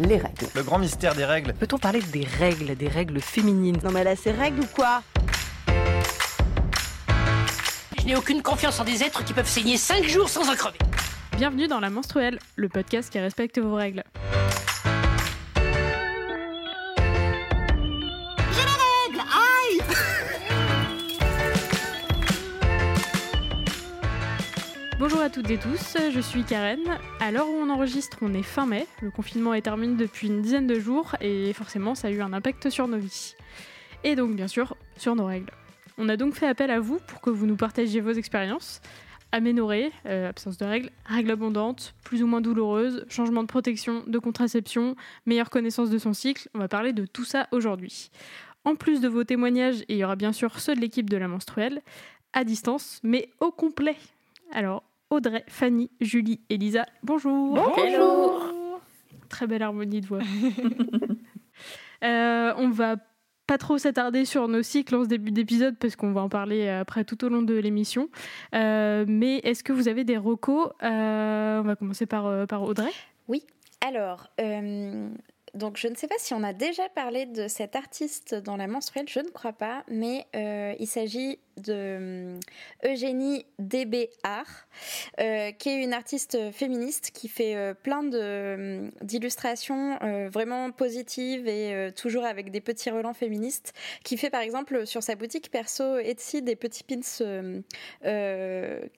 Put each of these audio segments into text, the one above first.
les règles. Le grand mystère des règles. Peut-on parler des règles, des règles féminines? Non mais là, c'est règles ou quoi? Je n'ai aucune confiance en des êtres qui peuvent saigner 5 jours sans en crever. Bienvenue dans La Menstruelle, le podcast qui respecte vos règles. À toutes et tous, je suis Karen. À l'heure où on enregistre, on est fin mai. Le confinement est terminé depuis une dizaine de jours et forcément, ça a eu un impact sur nos vies. Et donc, bien sûr, sur nos règles. On a donc fait appel à vous pour que vous nous partagiez vos expériences. Aménorrhée, euh, absence de règles, règles abondantes, plus ou moins douloureuses, changement de protection, de contraception, meilleure connaissance de son cycle. On va parler de tout ça aujourd'hui. En plus de vos témoignages, il y aura bien sûr ceux de l'équipe de la menstruelle, à distance, mais au complet. Alors, Audrey, Fanny, Julie et Lisa, bonjour. Bonjour. Très belle harmonie de voix. Euh, on va pas trop s'attarder sur nos cycles en ce début d'épisode parce qu'on va en parler après tout au long de l'émission. Euh, mais est-ce que vous avez des recos Euh, On va commencer par, euh, par Audrey. Oui, alors, euh, donc je ne sais pas si on a déjà parlé de cet artiste dans la menstruelle, je ne crois pas, mais euh, il s'agit de euh, Eugénie Débéard, euh, qui est une artiste féministe qui fait euh, plein euh, d'illustrations euh, vraiment positives et toujours avec des petits relents féministes, qui fait par exemple sur sa boutique perso Etsy des petits pins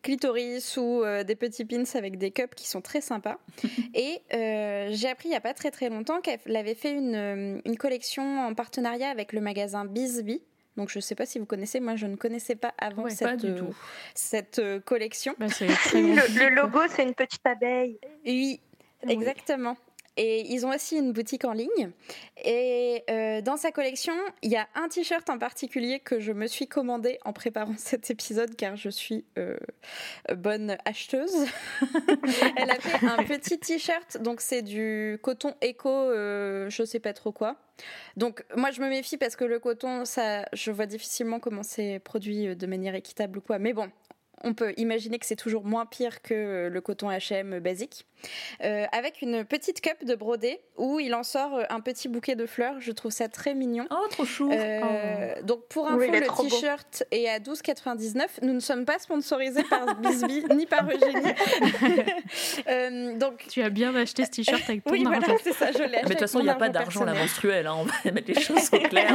clitoris ou des petits pins avec des cups qui sont très sympas. Et j'ai appris il n'y a pas très très longtemps qu'elle avait fait une, une collection en partenariat avec le magasin Bisbee. Donc je ne sais pas si vous connaissez, moi je ne connaissais pas avant Ouais, cette, pas du euh, tout. cette euh, collection. Bah, Le, logo, c'est une petite abeille. Oui, Oui. exactement. Et ils ont aussi une boutique en ligne. Et euh, dans sa collection, il y a un t-shirt en particulier que je me suis commandé en préparant cet épisode car je suis euh, bonne acheteuse. Elle a fait un petit t-shirt, donc c'est du coton éco, euh, je sais pas trop quoi. Donc moi je me méfie parce que le coton, ça, je vois difficilement comment c'est produit de manière équitable ou quoi. Mais bon, on peut imaginer que c'est toujours moins pire que le coton H&M basique. Euh, avec une petite cup de brodé où il en sort un petit bouquet de fleurs. Je trouve ça très mignon. Oh, trop chou Euh, Donc pour info, Oui, le t-shirt est à 12,99. Nous ne sommes pas sponsorisés par Bisbee ni par Eugénie. Euh, donc Tu as bien acheté ce t-shirt avec ton oui, argent. voilà, c'est ça, je l'ai acheté. Mais de toute façon, il n'y a pas d'argent à la menstruelle, hein, on va mettre les choses au clair.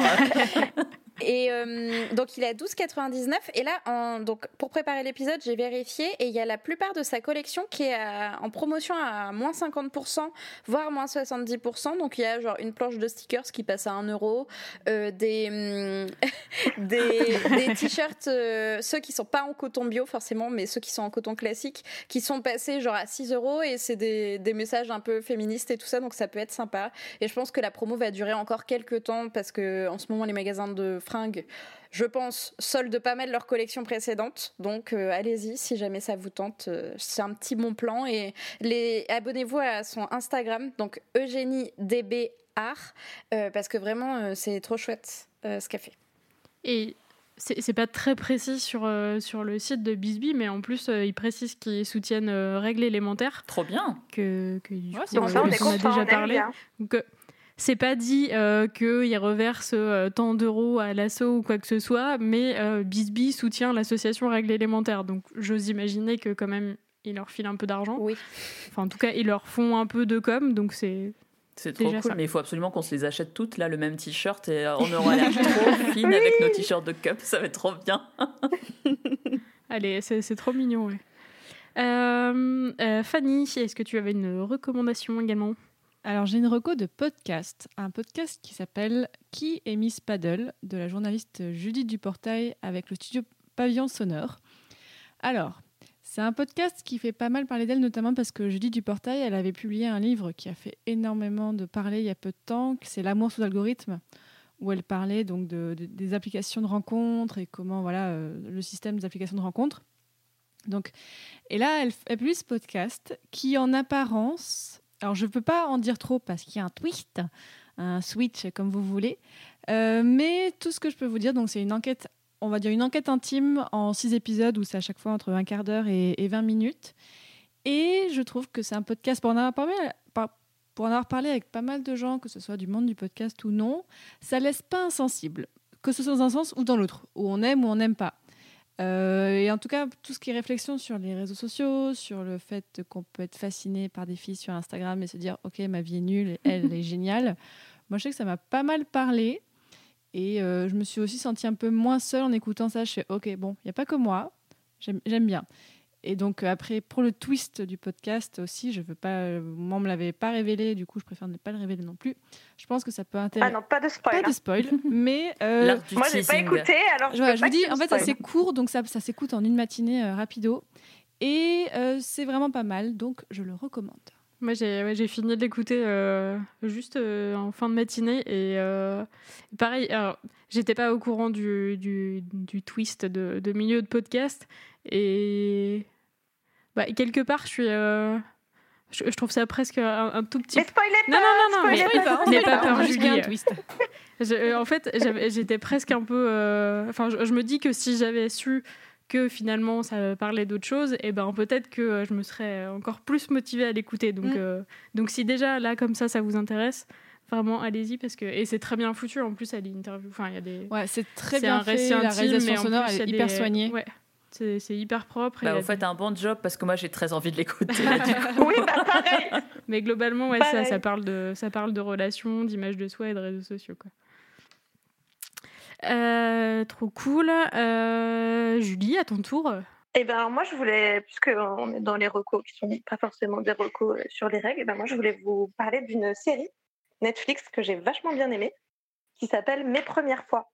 Et euh, donc il à 12,99 et là donc pour préparer l'épisode j'ai vérifié et il y a la plupart de sa collection qui est à- en promotion à moins 50% voire moins 70% donc il y a genre une planche de stickers qui passe à 1 euro euh, des hum, des, des t-shirts euh, ceux qui sont pas en coton bio forcément mais ceux qui sont en coton classique qui sont passés genre à 6 euros. Et c'est des, des messages un peu féministes et tout ça. Donc ça peut être sympa. Et je pense que la promo va durer encore quelques temps parce que en ce moment les magasins de fringues, je pense, soldent pas mal leur collection précédente. Donc euh, allez-y si jamais ça vous tente. euh, c'est un petit bon plan et les abonnez-vous à son Instagram, donc Eugénie DB Art, euh, parce que vraiment euh, c'est trop chouette euh, ce qu'elle fait. Et c'est pas très précis sur, euh, sur le site de Bisbee, mais en plus, euh, ils précisent qu'ils soutiennent euh, Règles élémentaires, Trop bien. que, que du Ouais, coup, donc euh, ça, on est dont a content, on déjà parlé. bien. Donc, euh, c'est pas dit euh, qu'ils reversent euh, tant d'euros à l'assaut ou quoi que ce soit, mais euh, Bisbee soutient l'association Règles élémentaires. Donc, j'ose imaginer que quand même, ils leur filent un peu d'argent. Oui. Enfin, en tout cas, ils leur font un peu de com, donc c'est C'est trop Déjà cool, ça. mais il faut absolument qu'on se les achète toutes, là, le même t-shirt, et on aura l'air trop fine avec nos t-shirts de cup, ça va être trop bien. Allez, c'est c'est trop mignon, ouais. Euh, euh, Fanny, est-ce que tu avais une recommandation également? Alors j'ai une reco de podcast, un podcast qui s'appelle Qui est Miss Paddle de la journaliste Judith Duportail avec le studio Pavillon Sonore. Alors, c'est un podcast qui fait pas mal parler d'elle, notamment parce que Judith Duportail, elle avait publié un livre qui a fait énormément de parler il y a peu de temps, c'est L'amour sous algorithme, où elle parlait donc de- des applications de rencontres et comment voilà euh, le système des applications de rencontres. Donc, et là, elle, elle publie ce podcast qui, en apparence, alors je ne peux pas en dire trop parce qu'il y a un twist, un switch comme vous voulez, Euh, mais tout ce que je peux vous dire, donc c'est une enquête, on va dire une enquête intime en six épisodes où c'est à chaque fois entre un quart d'heure et, et 20 minutes. Et je trouve que c'est un podcast, on en a pas mal, pas, pour en avoir parlé avec pas mal de gens, que ce soit du monde du podcast ou non, ça laisse pas insensible, que ce soit dans un sens ou dans l'autre, où on aime ou on n'aime pas. Euh, et en tout cas, tout ce qui est réflexion sur les réseaux sociaux, sur le fait qu'on peut être fasciné par des filles sur Instagram et se dire, ok, ma vie est nulle, elle est géniale. Moi, je sais que ça m'a pas mal parlé. Et euh, je me suis aussi sentie un peu moins seule en écoutant ça. Je fais, ok, bon, il n'y a pas que moi. J'aime bien. Et donc euh, après, pour le twist du podcast aussi, je veux pas, moi on me l'avait pas révélé, du coup je préfère ne pas le révéler non plus. Je pense que ça peut intéresser. Ah non, pas de spoil. Pas de hein. spoil, mais euh, Moi j'ai pas écouté, alors je, voilà, je vous dis, en fait, spoil. ça s'écourt, donc ça, ça s'écoute en une matinée euh, rapido, et euh, c'est vraiment pas mal, donc je le recommande. Moi, j'ai ouais, j'ai fini de l'écouter euh, juste euh, en fin de matinée. Et euh, pareil, alors, j'étais pas au courant du, du, du twist de, de milieu de podcast. Et bah, quelque part, je suis. euh, je, je trouve ça presque un, un tout petit Mais spoilez pas Non, non, non, non, spoilez mais- pas, pas pas. peur, Julie. un twist. Je- euh, en fait, j'étais presque un peu. euh, Enfin, je, je me dis que si j'avais su que finalement ça parlait d'autre chose, et ben peut-être que euh, je me serais encore plus motivée à l'écouter. Donc, Mm. euh, donc si déjà là comme ça, ça vous intéresse, vraiment allez-y parce que et c'est très bien foutu. En plus, elle est interview. Enfin, il y a des. Ouais, c'est très c'est bien un fait, récit la intime, réalisation mais en sonore plus, elle est y a hyper des- soignée. Ouais. C'est hyper propre. Bah, vous faites un bon job parce que moi j'ai très envie de l'écouter. Oui, bah pareil. Mais globalement, ouais, ça, Pareil. ça, parle de, ça parle de relations, d'image de soi et de réseaux sociaux. Quoi. Euh, trop cool. Euh, Julie, à ton tour. Et ben moi je voulais, puisque on est dans les recos qui sont pas forcément des recos euh, sur les règles, et ben moi je voulais vous parler d'une série Netflix que j'ai vachement bien aimée, qui s'appelle Mes premières fois.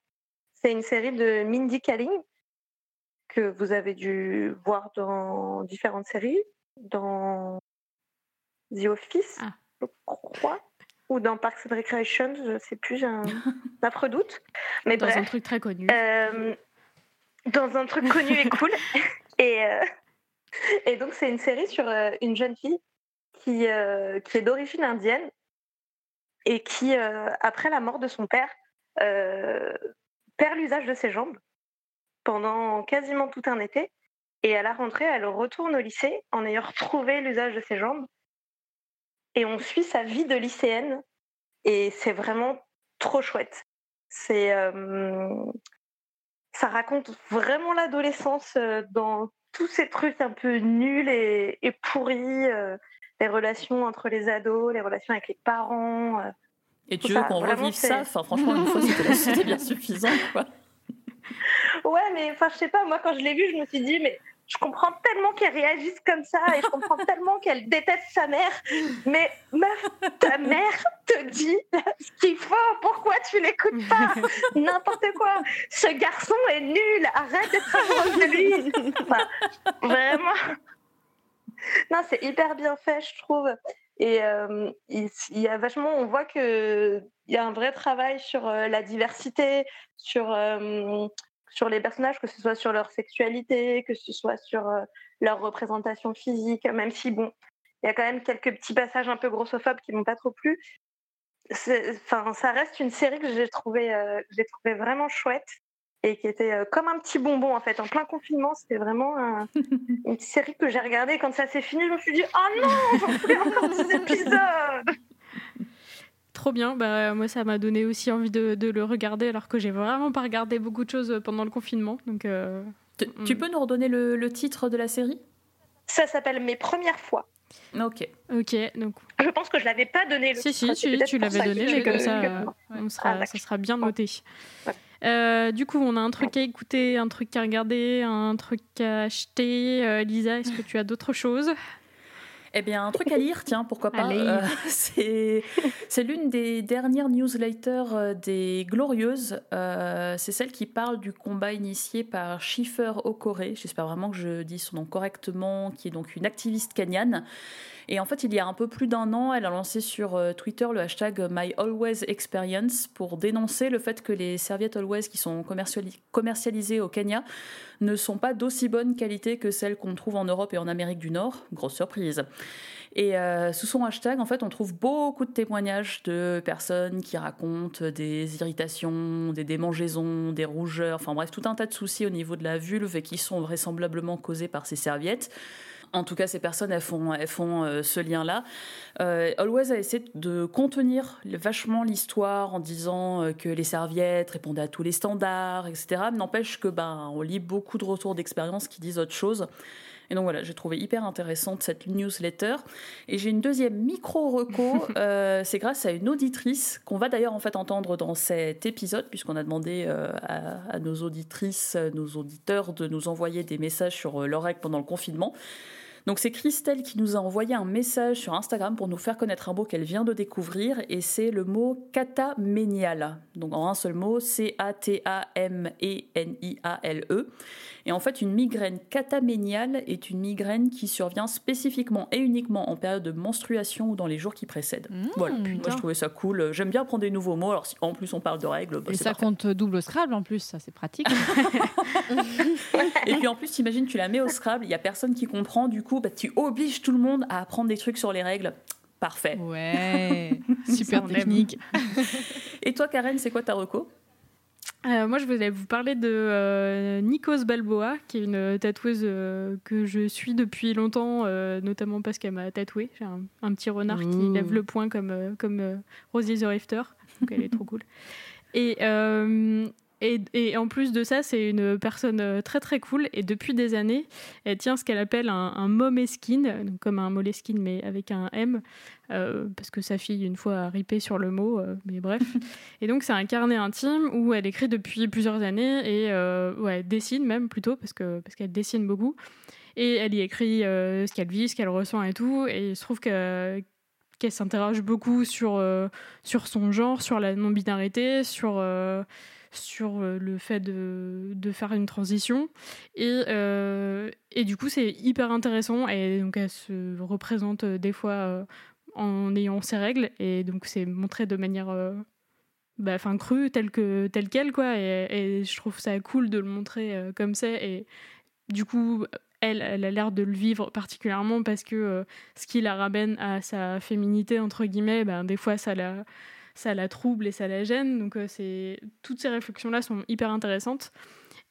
C'est une série de Mindy Kaling que vous avez dû voir dans différentes séries, dans The Office, Ah. je crois, ou dans Parks and Recreation, je sais plus, j'ai un affreux doute. Mais Dans bref. un truc très connu. Euh, dans un truc connu et cool. Et, euh, et donc, c'est une série sur euh, une jeune fille qui, qui est d'origine indienne et qui, après la mort de son père, perd l'usage de ses jambes pendant quasiment tout un été. Et à la rentrée, elle retourne au lycée en ayant retrouvé l'usage de ses jambes. Et on suit sa vie de lycéenne. Et c'est vraiment trop chouette. C'est. euh, ça raconte vraiment l'adolescence euh, dans tous ces trucs un peu nuls et, et pourris, euh, les relations entre les ados, les relations avec les parents. euh. Et tu veux qu'on revive ça? enfin, Franchement, une fois, c'était c'était bien suffisant. Quoi. Ouais, mais enfin, je sais pas, moi quand je l'ai vu, je me suis dit, mais je comprends tellement qu'elle réagisse comme ça et je comprends tellement qu'elle déteste sa mère. Mais meuf, ta mère te dit ce qu'il faut, pourquoi tu l'écoutes pas? N'importe quoi. Ce garçon est nul, arrête d'être amoureuse de lui. Enfin, vraiment. Non, c'est hyper bien fait, je trouve. Et euh, il, il y a vachement, on voit que il y a un vrai travail sur euh, la diversité, sur euh, sur les personnages, que ce soit sur leur sexualité, que ce soit sur euh, leur représentation physique, même si bon, il y a quand même quelques petits passages un peu grossophobes qui m'ont pas trop plu. Enfin, ça reste une série que j'ai trouvé, euh, j'ai trouvé vraiment chouette et qui était euh, comme un petit bonbon en fait. En plein confinement, c'était vraiment un- une série que j'ai regardée. Quand ça s'est fini, je me suis dit oh non, j'en voulais encore des épisodes. Trop bien. Bah, moi, ça m'a donné aussi envie de, de le regarder, alors que j'ai vraiment pas regardé beaucoup de choses pendant le confinement. Donc, euh, Tu, Mm. tu peux nous redonner le, le titre de la série? Ça s'appelle Mes premières fois. Ok. ok. Donc, Je pense que je l'avais pas donné. Le si, titre, si, c'est tu, l'avais donné, mais comme ça, euh, on Ah, sera, d'accord. ça sera bien noté. Ouais. Euh, du coup, on a un truc à écouter, un truc à regarder, un truc à acheter. Euh, Lisa, est-ce que tu as d'autres choses? Eh bien, un truc à lire, tiens, pourquoi pas. Euh, c'est c'est l'une des dernières newsletters euh, des Glorieuses. Euh, c'est celle qui parle du combat initié par Schiffer Okore. J'espère vraiment que je dis son nom correctement, qui est donc une activiste kenyane. Et en fait, il y a un peu plus d'un an, elle a lancé sur euh, Twitter le hashtag MyAlwaysExperience pour dénoncer le fait que les serviettes Always qui sont commerciali- commercialisées au Kenya ne sont pas d'aussi bonne qualité que celles qu'on trouve en Europe et en Amérique du Nord. Grosse surprise. Et euh, sous son hashtag, en fait, on trouve beaucoup de témoignages de personnes qui racontent des irritations, des démangeaisons, des rougeurs, enfin bref, tout un tas de soucis au niveau de la vulve et qui sont vraisemblablement causés par ces serviettes En tout cas, ces personnes, elles font, elles font euh, ce lien-là. Euh, Always a essayé de contenir vachement l'histoire en disant euh, que les serviettes répondaient à tous les standards, etc. N'empêche que ben, on lit beaucoup de retours d'expérience qui disent autre chose. Et donc voilà, j'ai trouvé hyper intéressante cette newsletter. Et j'ai une deuxième micro-reco, euh, c'est grâce à une auditrice qu'on va d'ailleurs en fait entendre dans cet épisode, puisqu'on a demandé euh, à, à, nos auditrices, nos auditeurs de nous envoyer des messages sur règles pendant le confinement. Donc c'est Christelle qui nous a envoyé un message sur Instagram pour nous faire connaître un mot qu'elle vient de découvrir et c'est le mot cataménial. Donc en un seul mot, C-A-T-A-M-E-N-I-A-L-E. Et en fait, une migraine cataméniale est une migraine qui survient spécifiquement et uniquement en période de menstruation ou dans les jours qui précèdent. Mmh, voilà, moi putain. je trouvais ça cool. J'aime bien prendre des nouveaux mots. Alors si en plus on parle de règles, bah, Et ça parfait. compte double au Scrabble en plus, ça c'est pratique. Et puis en plus, t'imagines, tu la mets au Scrabble, il y a personne qui comprend, du coup, bah, tu obliges tout le monde à apprendre des trucs sur les règles. Parfait. ouais, super technique. Et toi, Karen, c'est quoi ta reco? Euh, moi, je voulais vous parler de euh, Nikos Balboa, qui est une tatoueuse euh, que je suis depuis longtemps, notamment parce qu'elle m'a tatoué. J'ai un, un petit renard qui Ouh. lève le poing comme, comme Rosie the Rifter. Donc, elle est trop cool. Et, et, et en plus de ça, c'est une personne euh, très très cool. Et depuis des années, elle tient ce qu'elle appelle un, un Moleskine, donc comme un Moleskine, mais avec un M, euh, parce que sa fille, une fois, a ripé sur le mot, euh, mais bref. Et donc, c'est un carnet intime où elle écrit depuis plusieurs années et euh, ouais, elle dessine même plutôt, parce que parce qu'elle dessine beaucoup. Et elle y écrit ce qu'elle vit, ce qu'elle ressent et tout. Et il se trouve que qu'elle s'interroge beaucoup sur, euh, sur son genre, sur la non-binarité, sur, euh, sur euh, le fait de, de faire une transition. Et, euh, et du coup, c'est hyper intéressant. Et donc, elle se représente euh, des fois en ayant ses règles. Et donc, c'est montré de manière bah, enfin, crue, telle que telle qu'elle. Quoi. Et, je trouve ça cool de le montrer comme c'est. Et du coup, elle, elle a l'air de le vivre particulièrement parce que ce qui la ramène à sa féminité, entre guillemets, ben, des fois, ça la, ça la trouble et ça la gêne. Donc, euh, c'est toutes ces réflexions-là sont hyper intéressantes.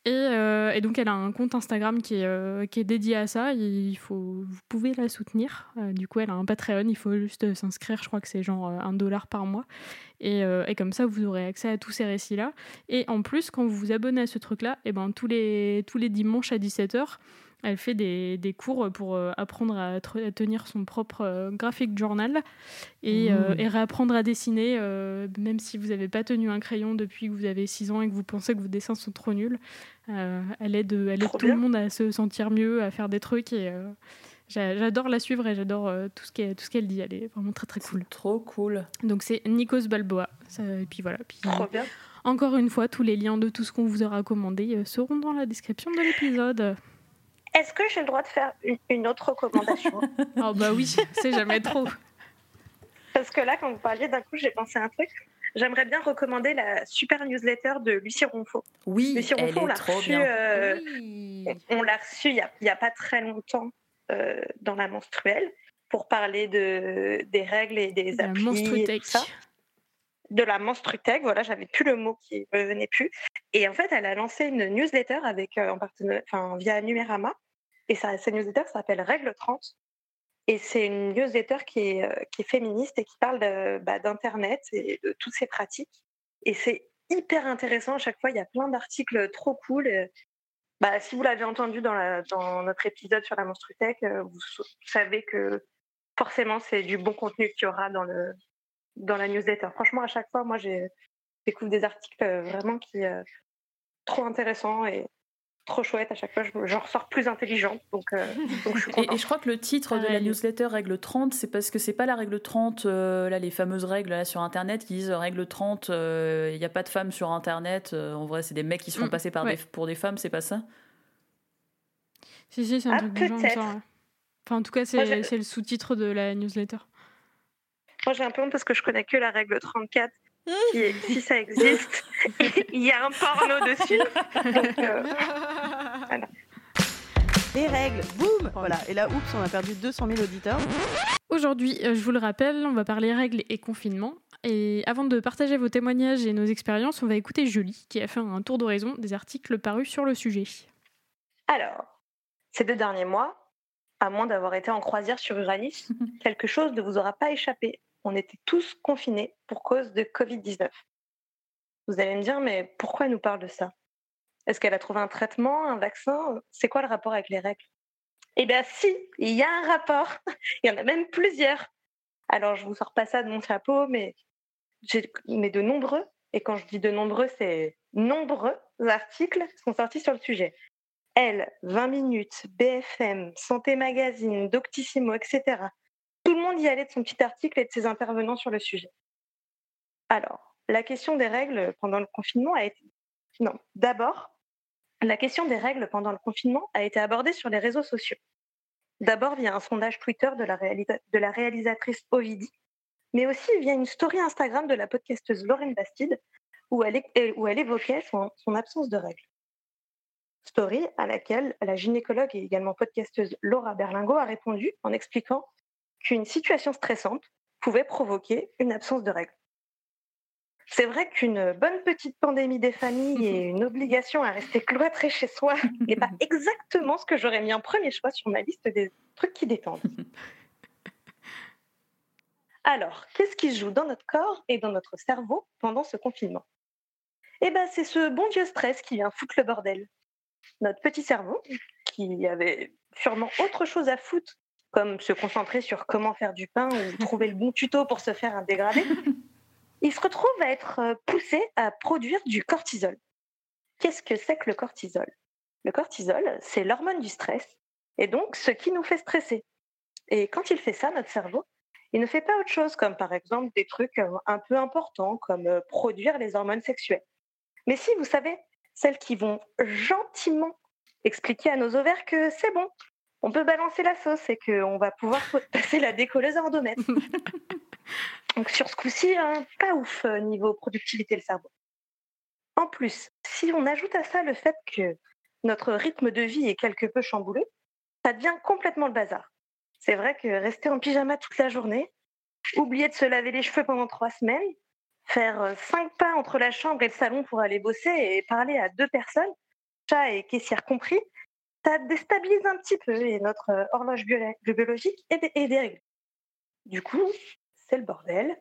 Et, euh, et donc, elle a un compte Instagram qui est, euh, qui est dédié à ça. Il faut, vous pouvez la soutenir. Du coup, elle a un Patreon. Il faut juste s'inscrire. Je crois que c'est genre un dollar par mois. Et, comme ça, vous aurez accès à tous ces récits-là. Et en plus, quand vous vous abonnez à ce truc-là, et ben, tous, les, tous les dimanches à 17h, elle fait des, des cours pour euh, apprendre à, tenir son propre euh, graphic journal et, euh, Mmh. et réapprendre à dessiner, euh, même si vous n'avez pas tenu un crayon depuis que vous avez 6 ans et que vous pensez que vos dessins sont trop nuls. Euh, elle aide, elle aide Trop tout le monde à se sentir mieux, à faire des trucs. Et j'a- j'adore la suivre et j'adore tout ce qu'elle qu'elle dit. Elle est vraiment très très cool. Trop cool. Donc c'est Nikos Balboa. Et puis voilà. Puis, Trop bien. encore une fois, tous les liens de tout ce qu'on vous aura recommandé euh, seront dans la description de l'épisode. Est-ce que j'ai le droit de faire une, autre recommandation Oh bah oui, c'est jamais trop. Parce que là, quand vous parliez, d'un coup, j'ai pensé à un truc. J'aimerais bien recommander la super newsletter de Lucie Ronfaux. Oui, Lucie elle Ronfaux, on l'a reçue, euh, Oui. on l'a reçue il n'y a, il y a pas très longtemps euh, dans la menstruelle pour parler de, des règles et des La applis et tout ça. De la Monstrutech, voilà, j'avais plus le mot qui me venait plus. Et en fait, elle a lancé une newsletter avec, euh, en partenariat, enfin, via Numérama. Et cette newsletter s'appelle Règle 30. Et c'est une newsletter qui est, euh, qui est féministe et qui parle bah, d'Internet et de toutes ces pratiques. Et c'est hyper intéressant. À chaque fois, il y a plein d'articles trop cool. Et, bah, si vous l'avez entendu dans, dans notre épisode sur la Monstrutech, euh, vous, savez que forcément, c'est du bon contenu qu'il y aura dans, le, dans la newsletter. Franchement, à chaque fois, moi, je découvre des articles euh, vraiment qui euh, trop intéressants et trop chouettes. À chaque fois, je- j'en ressors plus intelligente. Donc, euh, donc je suis Et, je crois que le titre de la Pareil. newsletter règle 30, c'est parce que c'est pas la règle 30, euh, là les fameuses règles là, sur internet qui disent euh, règle 30, euh, il n'y a pas de femmes sur internet. euh, en vrai, c'est des mecs qui se font Mm, passer par ouais. des, pour des femmes, c'est pas ça? Si, si, c'est un Ah, truc du genre. Enfin, en tout cas, c'est le sous-titre de la newsletter. Moi, j'ai un peu honte parce que je connais que la règle 34. Qui est- si ça existe, il y a un porno dessus. Donc, euh, Les règles, boum Voilà, et là, oups, on a perdu 200 000 auditeurs. Aujourd'hui, euh, je vous le rappelle, on va parler règles et confinement. Et avant de partager vos témoignages et nos expériences, on va écouter Julie, qui a fait un tour d'horizon des articles parus sur le sujet. Alors, ces deux derniers mois, À moins d'avoir été en croisière sur Uranus, quelque chose ne vous aura pas échappé. On était tous confinés pour cause de Covid-19. Vous allez me dire, mais pourquoi elle nous parle de ça? Est-ce qu'elle a trouvé un traitement, un vaccin? C'est quoi le rapport avec les règles? Eh bien si, il y a un rapport. il y en a même plusieurs. Alors je vous sors pas ça de mon chapeau, mais, de nombreux, et quand je dis de nombreux, c'est nombreux articles sont sortis sur le sujet. Elle, 20 minutes, BFM, Santé Magazine, Doctissimo, etc. Tout le monde y allait de son petit article et de ses intervenants sur le sujet. Alors, la question des règles pendant le confinement a été... Non, d'abord, la question des règles pendant le confinement a été abordée sur les réseaux sociaux. D'abord via un sondage Twitter de la, réalisatrice Ovidie, mais aussi via une story Instagram de la podcasteuse Lorraine Bastide, où elle, où elle évoquait son, son absence de règles. Story à laquelle la gynécologue et également podcasteuse Laura Berlingo a répondu en expliquant qu'une situation stressante pouvait provoquer une absence de règles. C'est vrai qu'une bonne petite pandémie des familles et une obligation à rester cloîtré chez soi n'est pas exactement ce que j'aurais mis en premier choix sur ma liste des trucs qui détendent. Alors, qu'est-ce qui se joue dans notre corps et dans notre cerveau pendant ce confinement? Eh bien, c'est ce bon vieux stress qui vient foutre le bordel. Notre petit cerveau, qui avait sûrement autre chose à foutre, comme se concentrer sur comment faire du pain ou trouver le bon tuto pour se faire un dégradé, il se retrouve à être euh, poussé à produire du cortisol. Qu'est-ce que c'est que le cortisol? Le cortisol, c'est l'hormone du stress, et donc ce qui nous fait stresser. Et quand il fait ça, notre cerveau, il ne fait pas autre chose, comme par exemple des trucs euh, un peu importants, comme euh, produire les hormones sexuelles. Mais si, vous savez, celles qui vont gentiment expliquer à nos ovaires que c'est bon, on peut balancer la sauce et qu'on va pouvoir passer la décolleuse à endomètre. Donc sur ce coup-ci, hein, pas ouf euh, niveau productivité le cerveau. En plus, si on ajoute à ça le fait que notre rythme de vie est quelque peu chamboulé, ça devient complètement le bazar. C'est vrai que rester en pyjama toute la journée, oublier de se laver les cheveux pendant trois semaines, faire euh, cinq pas entre la chambre et le salon pour aller bosser et parler à deux personnes, chat et caissière compris, ça déstabilise un petit peu et notre euh, horloge biologique est dérégulée. Du coup, c'est le bordel.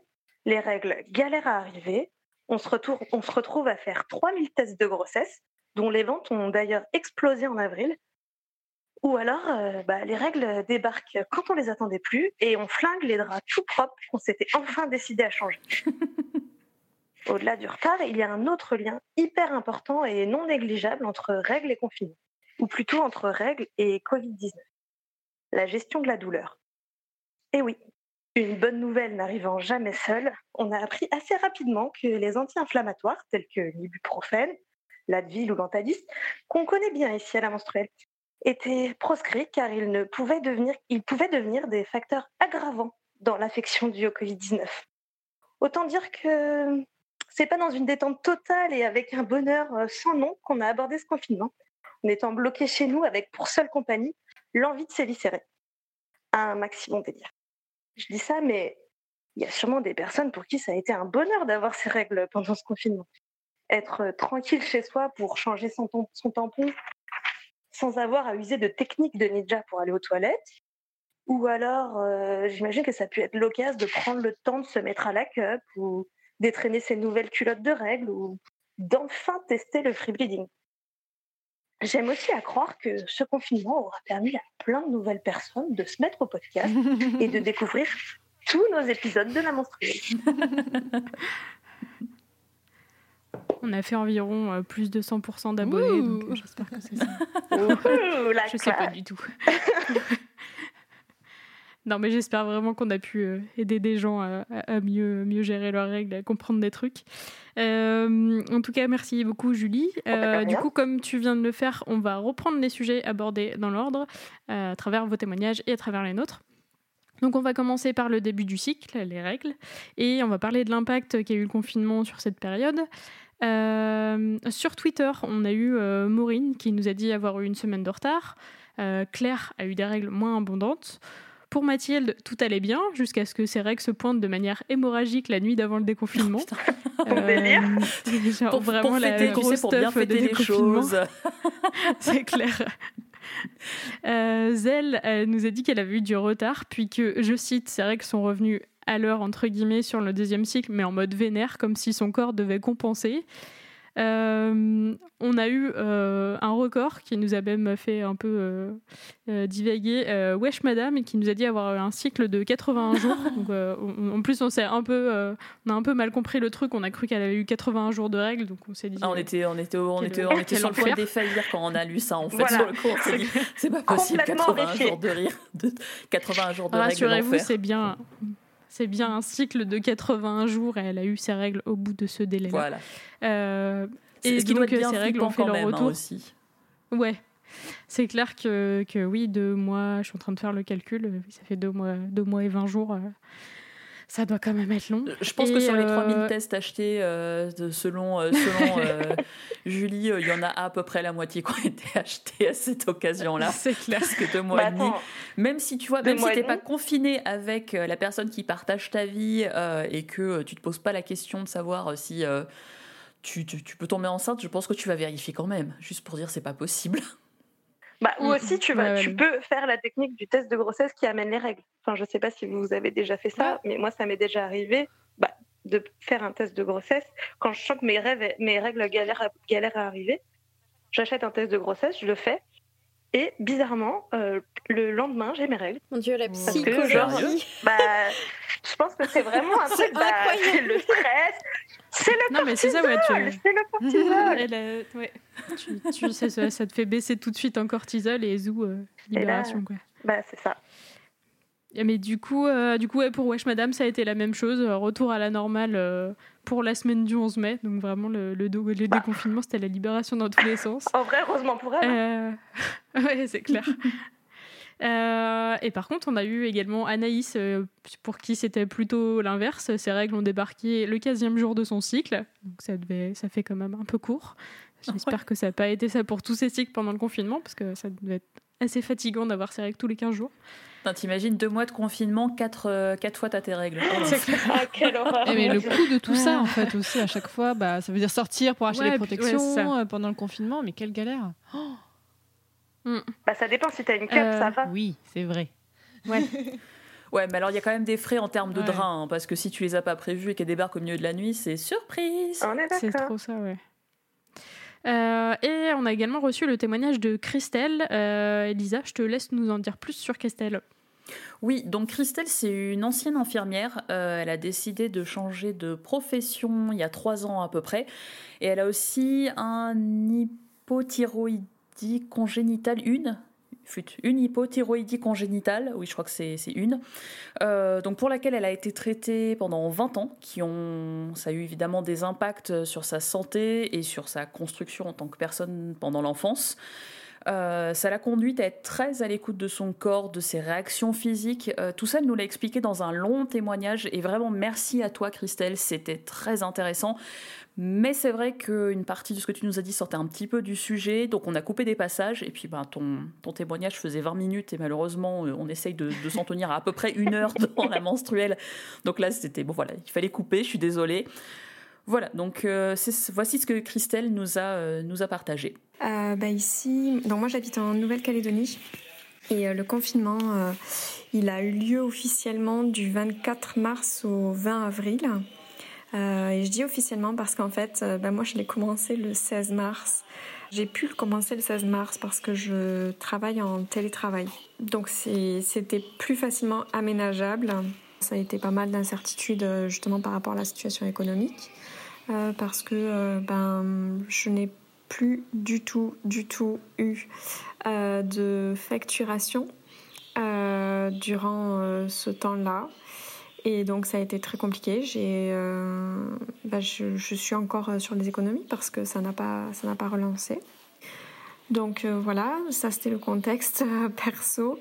Les règles galèrent à arriver. On se, on se retrouve à faire 3000 tests de grossesse, dont les ventes ont d'ailleurs explosé en avril. Ou alors, euh, bah, les règles débarquent quand on les attendait plus et on flingue les draps tout propres qu'on s'était enfin décidé à changer. Au-delà du retard, il y a un autre lien hyper important et non négligeable entre règles et confinement, ou plutôt entre règles et Covid-19, la gestion de la douleur. Et oui, une bonne nouvelle n'arrivant jamais seule, on a appris assez rapidement que les anti-inflammatoires, tels que l'ibuprofène, l'Advil ou l'Antadis, qu'on connaît bien ici à la menstruelle, étaient proscrits car ils, ne pouvaient devenir, ils pouvaient devenir des facteurs aggravants dans l'affection due au Covid-19. Autant dire que c'est pas dans une détente totale et avec un bonheur euh, sans nom qu'on a abordé ce confinement, en étant bloqué chez nous avec pour seule compagnie l'envie de s'éviscérer. Un maximum délire. Je dis ça, mais il y a sûrement des personnes pour qui ça a été un bonheur d'avoir ces règles pendant ce confinement. Être euh, tranquille chez soi pour changer son, tampon sans avoir à user de techniques de ninja pour aller aux toilettes. Ou alors, euh, j'imagine que ça a pu être l'occasion de prendre le temps de se mettre à la cup ou d'étraîner ses nouvelles culottes de règles ou d'enfin tester le free bleeding. J'aime aussi à croire que ce confinement aura permis à plein de nouvelles personnes de se mettre au podcast et de découvrir tous nos épisodes de la menstruelle. On a fait environ euh, plus de 100% d'abonnés, donc j'espère que c'est ça. Je sais pas du tout. Non, mais j'espère vraiment qu'on a pu euh, aider des gens à, mieux, mieux gérer leurs règles, à comprendre des trucs. Euh, en tout cas, merci beaucoup, Julie. Euh, du coup, comme tu viens de le faire, on va reprendre les sujets abordés dans l'ordre, à travers vos témoignages et à travers les nôtres. Donc on va commencer par le début du cycle, les règles, et on va parler de l'impact qu'a eu le confinement sur cette période. sur Twitter, on a eu Maureen qui nous a dit avoir eu une semaine de retard. Claire a eu des règles moins abondantes. Pour Mathilde, tout allait bien jusqu'à ce que ses règles se pointent de manière hémorragique la nuit d'avant le déconfinement. Oh, euh, pour, vraiment la grosse pour bien fêter les choses. C'est clair. Euh, Zelle elle nous a dit qu'elle avait eu du retard, puis que, je cite, ses règles sont revenues à l'heure, entre guillemets, sur le deuxième cycle, mais en mode vénère, comme si son corps devait compenser. Euh, on a eu euh, un record qui nous a même fait un peu euh, divaguer. Wesh Madame, qui nous a dit avoir un cycle de 81 jours. Donc, on- en plus, on s'est un peu, on a un peu mal compris le truc. On a cru qu'elle avait eu 81 jours de règles, donc on s'est dit. Ah, on était, on était, on était, on était sur le point de défaillir quand on a lu ça en fait Voilà. sur le coup. On s'est dit, c'est pas possible, Complètement 81 horrifié. jours de rire, de 81 jours de règles Rassurez-vous, c'est bien, c'est bien un cycle de 81 jours et elle a eu ses règles au bout de ce délai-là. Voilà. Euh, Et ce qui doit donc être bien ces règles ont fait leur même hein, retour. aussi. Ouais, c'est clair que, que oui, deux mois, je suis en train de faire le calcul, ça fait deux mois, deux mois et 20 jours, euh, ça doit quand même être long. Je pense que sur les euh, 3000 tests achetés, euh, de- selon, euh, selon euh, Julie, euh, il y en a à peu près la moitié qui ont été achetés à cette occasion-là. C'est clair. Parce que deux mois Bah, et demi, attends, même si tu vois, Deux même si mois et t'es pas confiné avec euh, la personne qui partage ta vie euh, et que euh, tu te poses pas la question de savoir euh, si euh, tu, tu- tu peux tomber enceinte, je pense que tu vas vérifier quand même, juste pour dire c'est pas possible. Bah, ou Mm, aussi, tu, vas, ouais, ouais. tu peux faire la technique du test de grossesse qui amène les règles. Enfin, je sais pas si vous avez déjà fait ça, mais moi, ça m'est déjà arrivé bah, de faire un test de grossesse. Quand je sens que mes, rêves, mes règles galèrent à, galèrent à arriver, j'achète un test de grossesse, je le fais. Et bizarrement, euh, le lendemain, j'ai mes règles. Mon Dieu, la psychologie. bah, je pense que c'est vraiment un C'est truc, bah, incroyable. c'est le stress, c'est le Non, mais c'est ça, ouais, cortisol, tu, c'est le cortisol. elle, euh, ouais, tu, tu- ça, ça- ça te fait baisser tout de suite en cortisol et zou, euh, Et là- libération, quoi. bah, c'est ça. Et Mais du coup, euh, du coup ouais, pour Wesh Madame, ça a été la même chose. Retour à la normale euh, pour la semaine du 11 mai. Donc vraiment, le, le, le Bah. déconfinement, c'était la libération dans tous les sens. En vrai, heureusement pour elle. hein. Euh, ouais, c'est clair. Euh, et par contre, on a eu également Anaïs, euh, pour qui c'était plutôt l'inverse. Ses règles ont débarqué le 15e jour de son cycle. Donc ça, devait, ça fait quand même un peu court. J'espère que ça n'a pas été ça pour tous ces cycles pendant le confinement, parce que ça devait être assez fatigant d'avoir ses règles tous les 15 jours. T'imagines deux mois de confinement, quatre, euh, quatre fois t'as tes règles. Ah, quelle horreur. Eh, mais le coût de tout ça, en fait, aussi, à chaque fois, bah, ça veut dire sortir pour acheter Ouais, ouais, protections c'est euh, pendant le confinement, mais quelle galère. Oh, Bah, ça dépend si t'as une cup, Euh, ça va. oui, c'est vrai. Ouais, mais alors il y a quand même des frais en termes de Ouais. draps, hein, parce que si tu les as pas prévus et qu'elles débarquent au milieu de la nuit, c'est surprise. On est C'est d'accord. trop ça, ouais. Euh, et on a également reçu le témoignage de Christelle. Euh, Elisa, je te laisse nous en dire plus sur Christelle. Oui, donc Christelle, c'est une ancienne infirmière. Euh, elle a décidé de changer de profession il y a trois ans à peu près. Et elle a aussi un hypothyroïdie congénitale, une fut une hypothyroïdie congénitale, oui je crois que c'est une, Euh, donc pour laquelle elle a été traitée pendant 20 ans, qui ont, ça a eu évidemment des impacts sur sa santé et sur sa construction en tant que personne pendant l'enfance. Euh, ça l'a conduite à être très à l'écoute de son corps, de ses réactions physiques. Euh, tout ça, elle nous l'a expliqué dans un long témoignage. Et vraiment, merci à toi, Christelle. C'était très intéressant. Mais c'est vrai qu'une partie de ce que tu nous as dit sortait un petit peu du sujet. Donc, on a coupé des passages. Et puis, ben, ton, ton témoignage faisait 20 minutes. Et malheureusement, euh, on essaye de, de s'en tenir à à peu près une heure dans la menstruelle. Donc là, c'était bon, voilà, il fallait couper. Je suis désolée. Voilà, donc euh, voici ce que Christelle nous a, euh, nous a partagé. Euh, bah ici, donc moi j'habite en Nouvelle-Calédonie et le confinement, il a eu lieu officiellement du 24 mars au 20 avril. Et je dis officiellement parce qu'en fait, bah, moi je l'ai commencé le 16 mars. J'ai pu le commencer le 16 mars parce que je travaille en télétravail. Donc c'était plus facilement aménageable. Ça a été pas mal d'incertitudes justement par rapport à la situation économique. Euh, parce que euh, ben, je n'ai plus du tout, du tout eu euh, de facturation durant ce temps-là. Et donc ça a été très compliqué. J'ai, bah, je, suis encore sur les économies parce que ça n'a pas, ça n'a pas relancé. Donc voilà, ça c'était le contexte perso.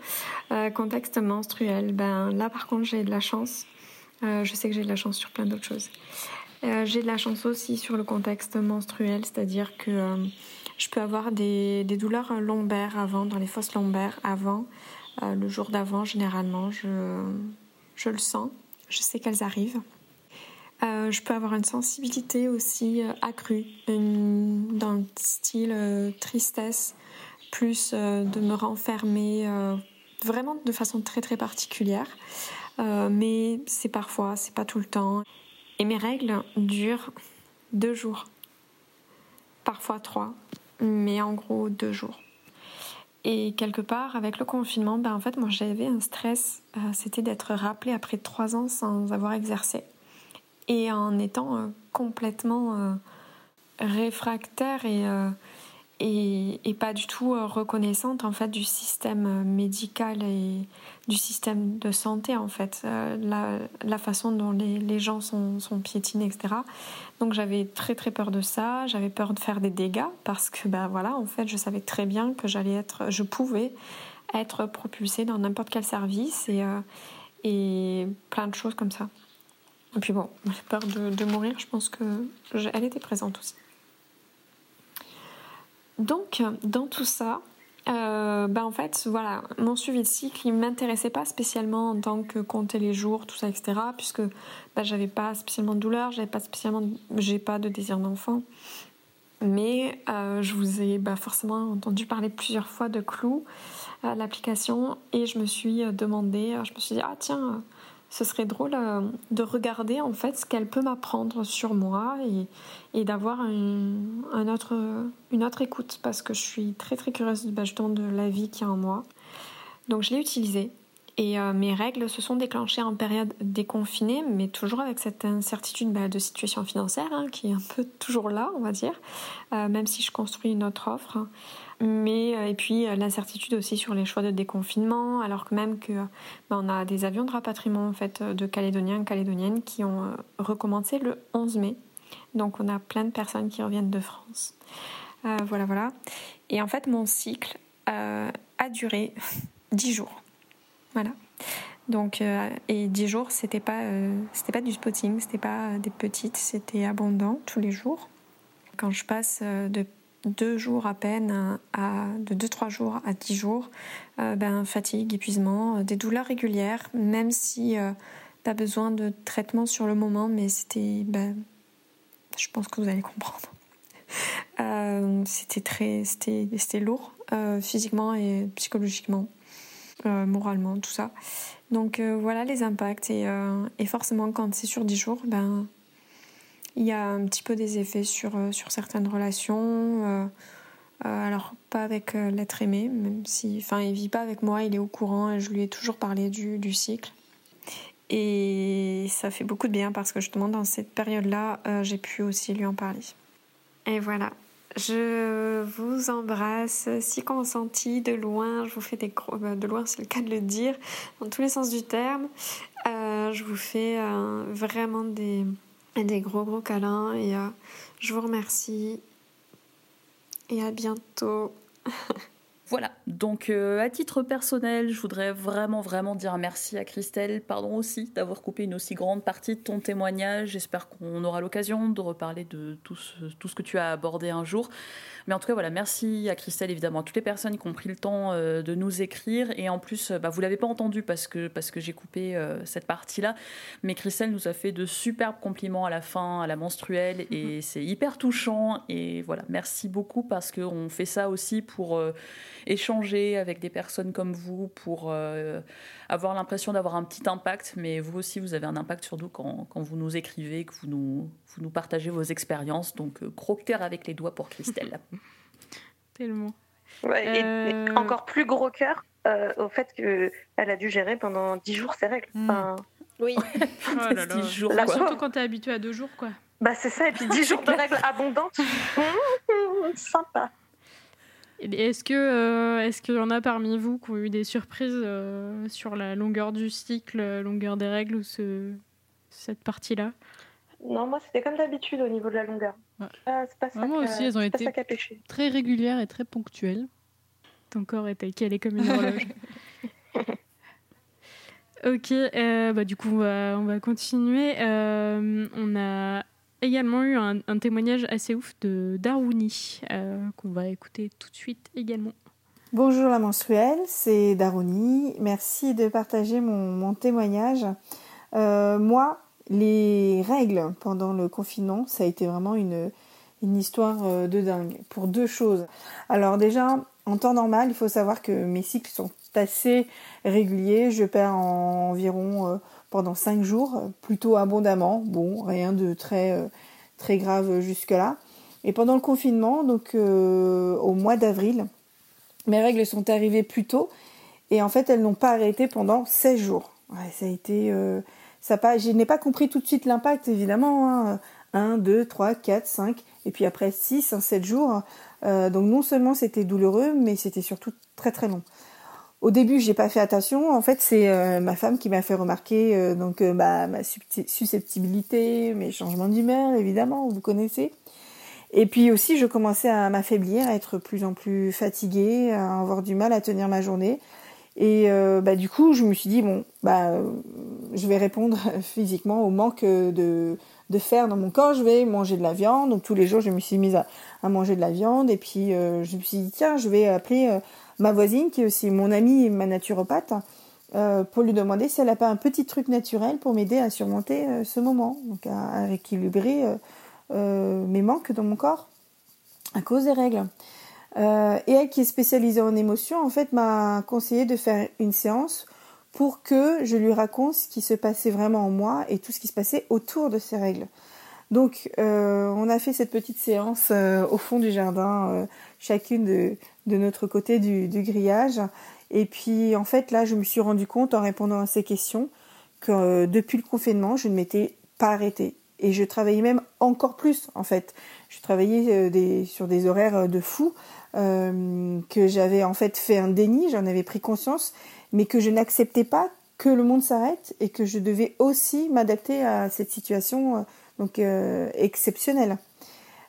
Contexte menstruel, ben là par contre j'ai de la chance. Je sais que j'ai de la chance sur plein d'autres choses. Euh, j'ai de la chance aussi sur le contexte menstruel, c'est-à-dire que euh, je peux avoir des, douleurs lombaires avant, dans les fosses lombaires avant, euh, le jour d'avant généralement, je, le sens, je sais qu'elles arrivent. Je peux avoir une sensibilité aussi accrue, dans le style tristesse, plus de me renfermer vraiment de façon très très particulière. mais c'est parfois, c'est pas tout le temps. Et mes règles durent deux jours, parfois trois, mais en gros deux jours. Et quelque part, avec le confinement, ben en j'avais un stress, euh, c'était d'être rappelée après trois ans sans avoir exercé. Et en étant euh, complètement euh, réfractaire et et, pas du tout euh, reconnaissante en fait du système euh, médical et du système de santé en fait, euh, la, façon dont les, gens sont, piétinés, etc. Donc j'avais très très peur de ça, j'avais peur de faire des dégâts parce que ben voilà, en fait, je savais très bien que j'allais être, je pouvais être propulsée dans n'importe quel service et, plein de choses comme ça. Et puis bon, peur de, de mourir, je pense que elle était présente aussi. Donc, dans tout ça, euh, bah, en fait, voilà, mon suivi de cycle, il m'intéressait pas spécialement en tant que compter les jours, tout ça, etc. Puisque bah, j'avais pas spécialement de douleur, j'avais pas spécialement, j'ai pas de désir d'enfant. Mais euh, je vous ai bah, forcément entendu parler plusieurs fois de Clou, euh, l'application, et je me suis demandé, je me suis dit ah tiens, ce serait drôle euh, de regarder en fait ce qu'elle peut m'apprendre sur moi et, d'avoir un, autre, une autre écoute parce que je suis très très curieuse bah, justement de la vie qu'il y a en moi. Donc je l'ai utilisée et euh, mes règles se sont déclenchées en période déconfinée, mais toujours avec cette incertitude bah, de situation financière hein, qui est un peu toujours là, on va dire, euh, même si je construis une autre offre. Mais euh, et puis euh, l'incertitude aussi sur les choix de déconfinement, alors que même que ben, on a des avions de rapatriement en fait de Calédoniens, Calédoniennes qui ont euh, recommencé le 11 mai. Donc on a plein de personnes qui reviennent de France. voilà, voilà. Et en fait, mon cycle a duré 10 jours. Voilà. Donc, et 10 jours, c'était pas, c'était pas du spotting, c'était pas des petites, c'était abondant tous les jours. Quand je passe de deux jours à peine, à, de deux, trois jours à dix jours, euh, ben, fatigue, épuisement, euh, des douleurs régulières, même si euh, pas besoin de traitement sur le moment, mais c'était, ben, je pense que vous allez comprendre. c'était très, c'était, lourd, physiquement et psychologiquement, moralement, tout ça. Donc voilà les impacts et, et forcément quand c'est sur dix jours, ben il y a un petit peu des effets sur, euh, sur certaines relations. Euh, euh, alors, pas avec l'être aimé, même si. Enfin, il vit pas avec moi, il est au courant et je lui ai toujours parlé du, du cycle. Et ça fait beaucoup de bien parce que justement, dans cette période-là, j'ai pu aussi lui en parler. Et voilà. Je vous embrasse si consenti de loin. Je vous fais des gros. De loin, c'est le cas de le dire, dans tous les sens du terme. je vous fais vraiment des et des gros gros câlins. Et euh, je vous remercie. Et à bientôt. Voilà, donc euh, à titre personnel, je voudrais vraiment vraiment dire merci à Christelle, pardon aussi d'avoir coupé une aussi grande partie de ton témoignage. J'espère qu'on aura l'occasion de reparler de tout ce, tout ce que tu as abordé un jour. Mais en tout cas, voilà, merci à Christelle, évidemment, à toutes les personnes qui ont pris le temps euh, de nous écrire. Et en plus, bah, vous l'avez pas entendu parce que, parce que j'ai coupé euh, cette partie-là. Mais Christelle nous a fait de superbes compliments à la fin, à la menstruelle. Et mhm. c'est hyper touchant. Et voilà, merci beaucoup parce qu'on fait ça aussi pour euh, échanger avec des personnes comme vous, pour avoir l'impression d'avoir un petit impact. Mais vous aussi, vous avez un impact sur nous quand, quand vous nous écrivez, que vous nous, vous nous partagez vos expériences. Donc, gros cœur avec les doigts pour Christelle. Tellement. et, euh, encore plus gros cœur euh, au fait qu'elle a dû gérer pendant 10 jours ses règles. Hmm. Oui. oh là là. jours, Surtout quand t'es habitué à deux jours, quoi. Bah c'est ça, et puis 10 jours de règles abondantes. Sympa. Est-ce que euh, est-ce qu'il y en a parmi vous qui ont eu des surprises sur la longueur du cycle, longueur des règles ou ce, cette partie-là? Non, moi c'était comme d'habitude au niveau de la longueur. Ah, pas ça moi aussi, elles ont été très régulières et très ponctuelles. Ton corps était calé comme une horloge. ok, euh, bah, du coup, on va, continuer. Euh, on a également eu un, témoignage assez ouf de Darwini, euh, qu'on va écouter tout de suite également. Bonjour la mensuelle, c'est Darwini. Merci de partager mon, témoignage. moi, les règles pendant le confinement, ça a été vraiment une, histoire euh, de dingue pour deux choses. Alors déjà, en temps normal, il faut savoir que mes cycles sont assez réguliers. Je perds environ euh, pendant 5 jours, plutôt abondamment. Bon, rien de très, euh, très grave jusque-là. Et pendant le confinement, donc euh, au mois d'avril, mes règles sont arrivées plus tôt et en fait elles n'ont pas arrêté pendant 16 jours. je n'ai pas compris tout de suite l'impact évidemment. 1, 2, 3, 4, 5 et puis après 6, 7 jours. donc non seulement c'était douloureux, mais c'était surtout très très long. Au début, j'ai pas fait attention. En fait, c'est euh, ma femme qui m'a fait remarquer euh, donc euh, ma susceptibilité, mes changements d'humeur, évidemment, vous connaissez. Et puis aussi, je commençais à m'affaiblir, à être plus en plus fatiguée, à avoir du mal à tenir ma journée. Et bah, du coup, je me suis dit bon, bah, je vais répondre physiquement au manque de, fer dans mon corps. Je vais manger de la viande. Donc tous les jours, je me suis mise à manger de la viande. Et puis je me suis dit tiens, je vais appeler ma voisine, qui est aussi mon amie ma naturopathe, euh, pour lui demander si elle n'a pas un petit truc naturel pour m'aider à surmonter euh, ce moment, donc à, rééquilibrer euh, mes manques dans mon corps à cause des règles. et elle, qui est spécialisée en émotions, en fait, m'a conseillé de faire une séance pour que je lui raconte ce qui se passait vraiment en moi et tout ce qui se passait autour de ces règles. Donc, on a fait cette petite séance au fond du jardin, chacune de, notre côté du, grillage. Et puis en fait là, je me suis rendu compte en répondant à ces questions que euh, depuis le confinement, je ne m'étais pas arrêtée. Et je travaillais même encore plus en fait. Je travaillais euh, sur des horaires euh, de fou, que j'avais en fait fait un déni, j'en avais pris conscience, mais que je n'acceptais pas que le monde s'arrête et que je devais aussi m'adapter à cette situation exceptionnelle.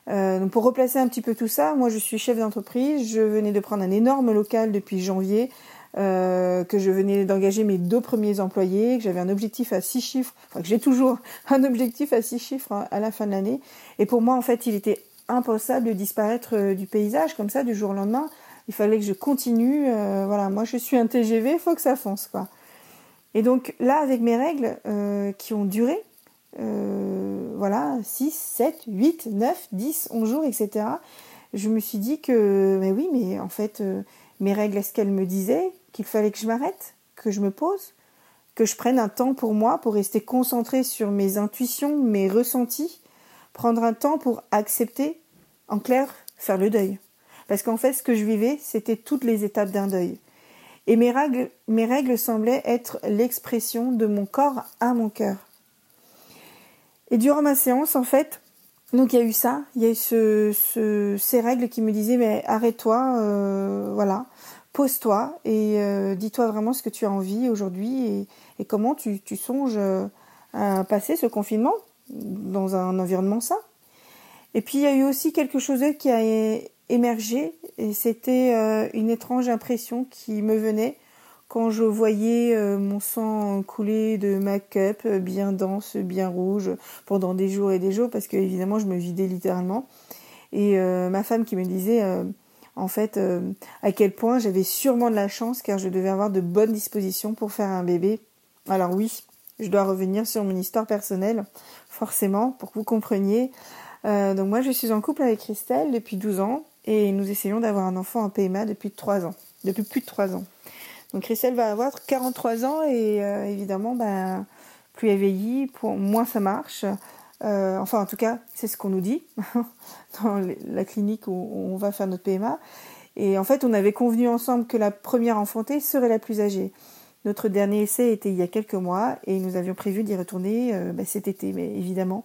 Euh, pour replacer un petit peu tout ça, moi je suis chef d'entreprise, je venais de prendre un énorme local depuis janvier, euh, que je venais d'engager mes deux premiers employés, que j'avais un objectif à six chiffres, enfin que j'ai toujours un objectif à six chiffres à la fin de l'année. Et pour moi en fait il était impensable de disparaître euh, du paysage comme ça du jour au lendemain. Il fallait que je continue. Voilà, moi je suis un TGV, il faut que ça fonce quoi. Et donc là avec mes règles qui ont duré, voilà, 6, 7, 8, 9, 10, 11 jours, etc. Je me suis dit que, mais oui, mais en fait, euh, mes règles, est-ce qu'elles me disaient qu'il fallait que je m'arrête, que je me pose, que je prenne un temps pour moi, pour rester concentrée sur mes intuitions, mes ressentis, prendre un temps pour accepter, en clair, faire le deuil. Parce qu'en fait, ce que je vivais, c'était toutes les étapes d'un deuil. Et mes règles, mes règles semblaient être l'expression de mon corps à mon cœur. Et durant ma séance, en fait, donc il y a eu ça, il y a eu ce, ces règles qui me disaient mais arrête-toi, euh, voilà, pose-toi et euh, dis-toi vraiment ce que tu as envie aujourd'hui et, comment tu, songes euh, à passer ce confinement dans un environnement sain. Et puis il y a eu aussi quelque chose qui a émergé et c'était une étrange impression qui me venait quand je voyais euh, mon sang couler de make-up euh, bien dense, bien rouge pendant des jours et des jours parce que évidemment je me vidais littéralement et euh, ma femme qui me disait en fait à quel point j'avais sûrement de la chance car je devais avoir de bonnes dispositions pour faire un bébé. Alors oui, je dois revenir sur mon histoire personnelle forcément pour que vous compreniez. donc moi je suis en couple avec Christelle depuis 12 ans et nous essayons d'avoir un enfant en PMA depuis 3 ans, depuis plus de 3 ans. Donc Christelle va avoir 43 ans et euh, évidemment, ben, plus elle vieillit, moins ça marche. Euh, enfin, en tout cas, c'est ce qu'on nous dit dans la clinique où on va faire notre PMA. Et en fait, on avait convenu ensemble que la première enfantée serait la plus âgée. Notre dernier essai était il y a quelques mois et nous avions prévu d'y retourner euh, ben, cet été. Mais évidemment,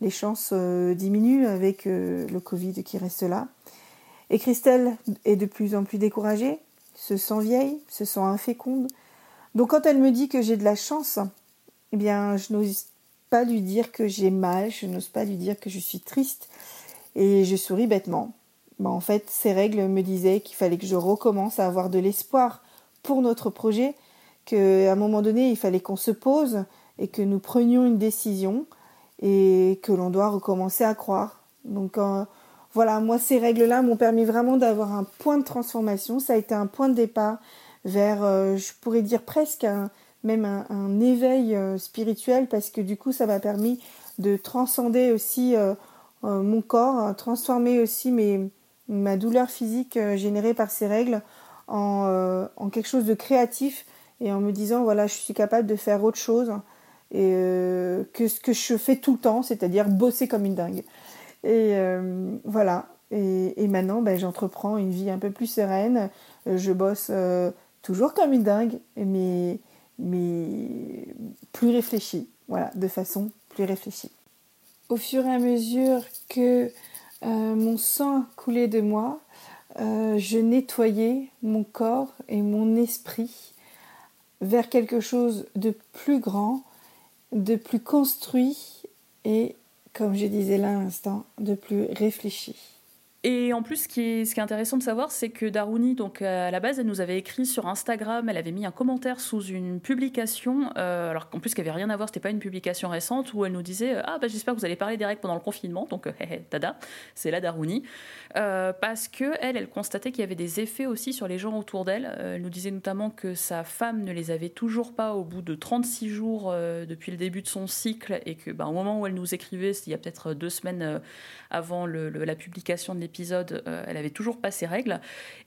les chances diminuent avec le Covid qui reste là. Et Christelle est de plus en plus découragée se sent vieille, se sent inféconde. Donc quand elle me dit que j'ai de la chance, eh bien je n'ose pas lui dire que j'ai mal, je n'ose pas lui dire que je suis triste et je souris bêtement. en fait, ces règles me disaient qu'il fallait que je recommence à avoir de l'espoir pour notre projet, qu'à un moment donné, il fallait qu'on se pose et que nous prenions une décision et que l'on doit recommencer à croire. Donc voilà, moi, ces règles-là m'ont permis vraiment d'avoir un point de transformation. Ça a été un point de départ vers, euh, je pourrais dire presque même un, éveil euh, spirituel parce que du coup, ça m'a permis de transcender aussi euh, mon corps, transformer aussi mes, ma douleur physique générée par ces règles en, quelque chose de créatif et en me disant voilà je suis capable de faire autre chose que ce que je fais tout le temps, c'est-à-dire bosser comme une dingue. Et voilà. Et, maintenant, ben, j'entreprends une vie un peu plus sereine. Je bosse toujours comme une dingue, mais, mais plus réfléchie. Voilà, de façon plus réfléchie. Au fur et à mesure que euh, mon sang coulait de moi, euh, je nettoyais mon corps et mon esprit vers quelque chose de plus grand, de plus construit et, comme je disais là à l'instant, de plus réfléchi. Et en plus, ce qui est, intéressant de savoir, c'est que Daruni, donc à la base, elle nous avait écrit sur Instagram, elle avait mis un commentaire sous une publication, euh, alors qu'en plus, qui avait rien à voir, c'était pas une publication récente, où elle nous disait Ah, bah, j'espère que vous allez parler direct pendant le confinement, donc, hé, tada, c'est la Daruni. Euh, parce que elle, constatait qu'il y avait des effets aussi sur les gens autour d'elle. Euh, elle nous disait notamment que sa femme ne les avait toujours pas au bout de 36 jours depuis le début de son cycle, et que, bah, au moment où elle nous écrivait, il y a peut-être deux semaines avant la publication de l'épisode, euh, elle avait toujours pas ses règles.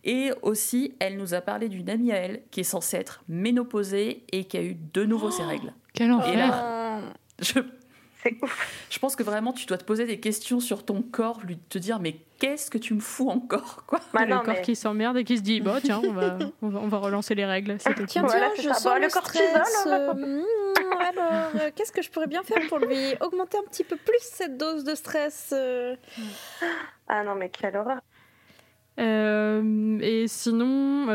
Et aussi, elle nous a parlé d'une amie à elle qui est censée être ménopausée et qui a eu de nouveau ses règles. Quel enfer Et là, je, je pense que vraiment, tu dois te poser des questions sur ton corps, lui te dire, mais qu'est-ce que tu me fous encore quoi? Bah Le corps qui s'emmerde et qui se dit, bah tiens, on va, on va, relancer les règles. Tiens, tiens, voilà, je sens le, le stress. Euh, hmm, alors, euh, qu'est-ce que je pourrais bien faire pour lui? Augmenter un petit peu plus cette dose de stress euh. Ah non, mais quelle horreur. Et sinon,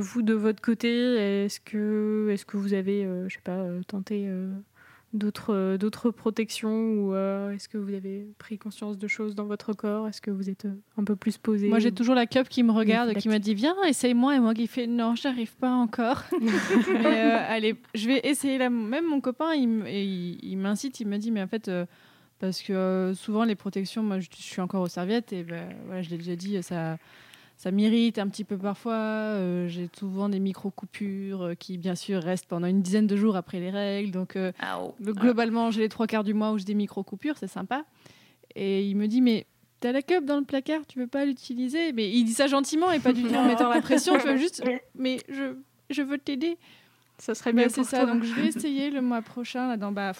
vous de votre côté, est-ce que, est-ce que vous avez, je sais pas, tenté d'autres euh, d'autres protections ou euh, est-ce que vous avez pris conscience de choses dans votre corps? Est-ce que vous êtes euh, un peu plus posé Moi, j'ai toujours la cup qui me regarde, qui m'a dit viens, essaye-moi, et moi qui fais non, j'arrive pas encore. mais allez, je vais essayer là. Même mon copain, il, il, m'incite, il me dit mais en fait. parce que souvent les protections, moi je, suis encore aux serviettes et ben, voilà, je l'ai déjà dit, ça, ça m'irrite un petit peu parfois. Euh, j'ai souvent des micro-coupures euh, qui, bien sûr, restent pendant une dizaine de jours après les règles. Donc, euh, globalement, j'ai les trois quarts du mois où j'ai des micro-coupures, c'est sympa. Et il me dit, mais t'as la cup dans le placard, tu veux pas l'utiliser Mais il dit ça gentiment et pas du tout en mettant la pression. tu vois, juste, mais je, je veux t'aider. Ça serait bien. C'est ça. Donc je vais essayer le mois prochain. Là, dans, bah,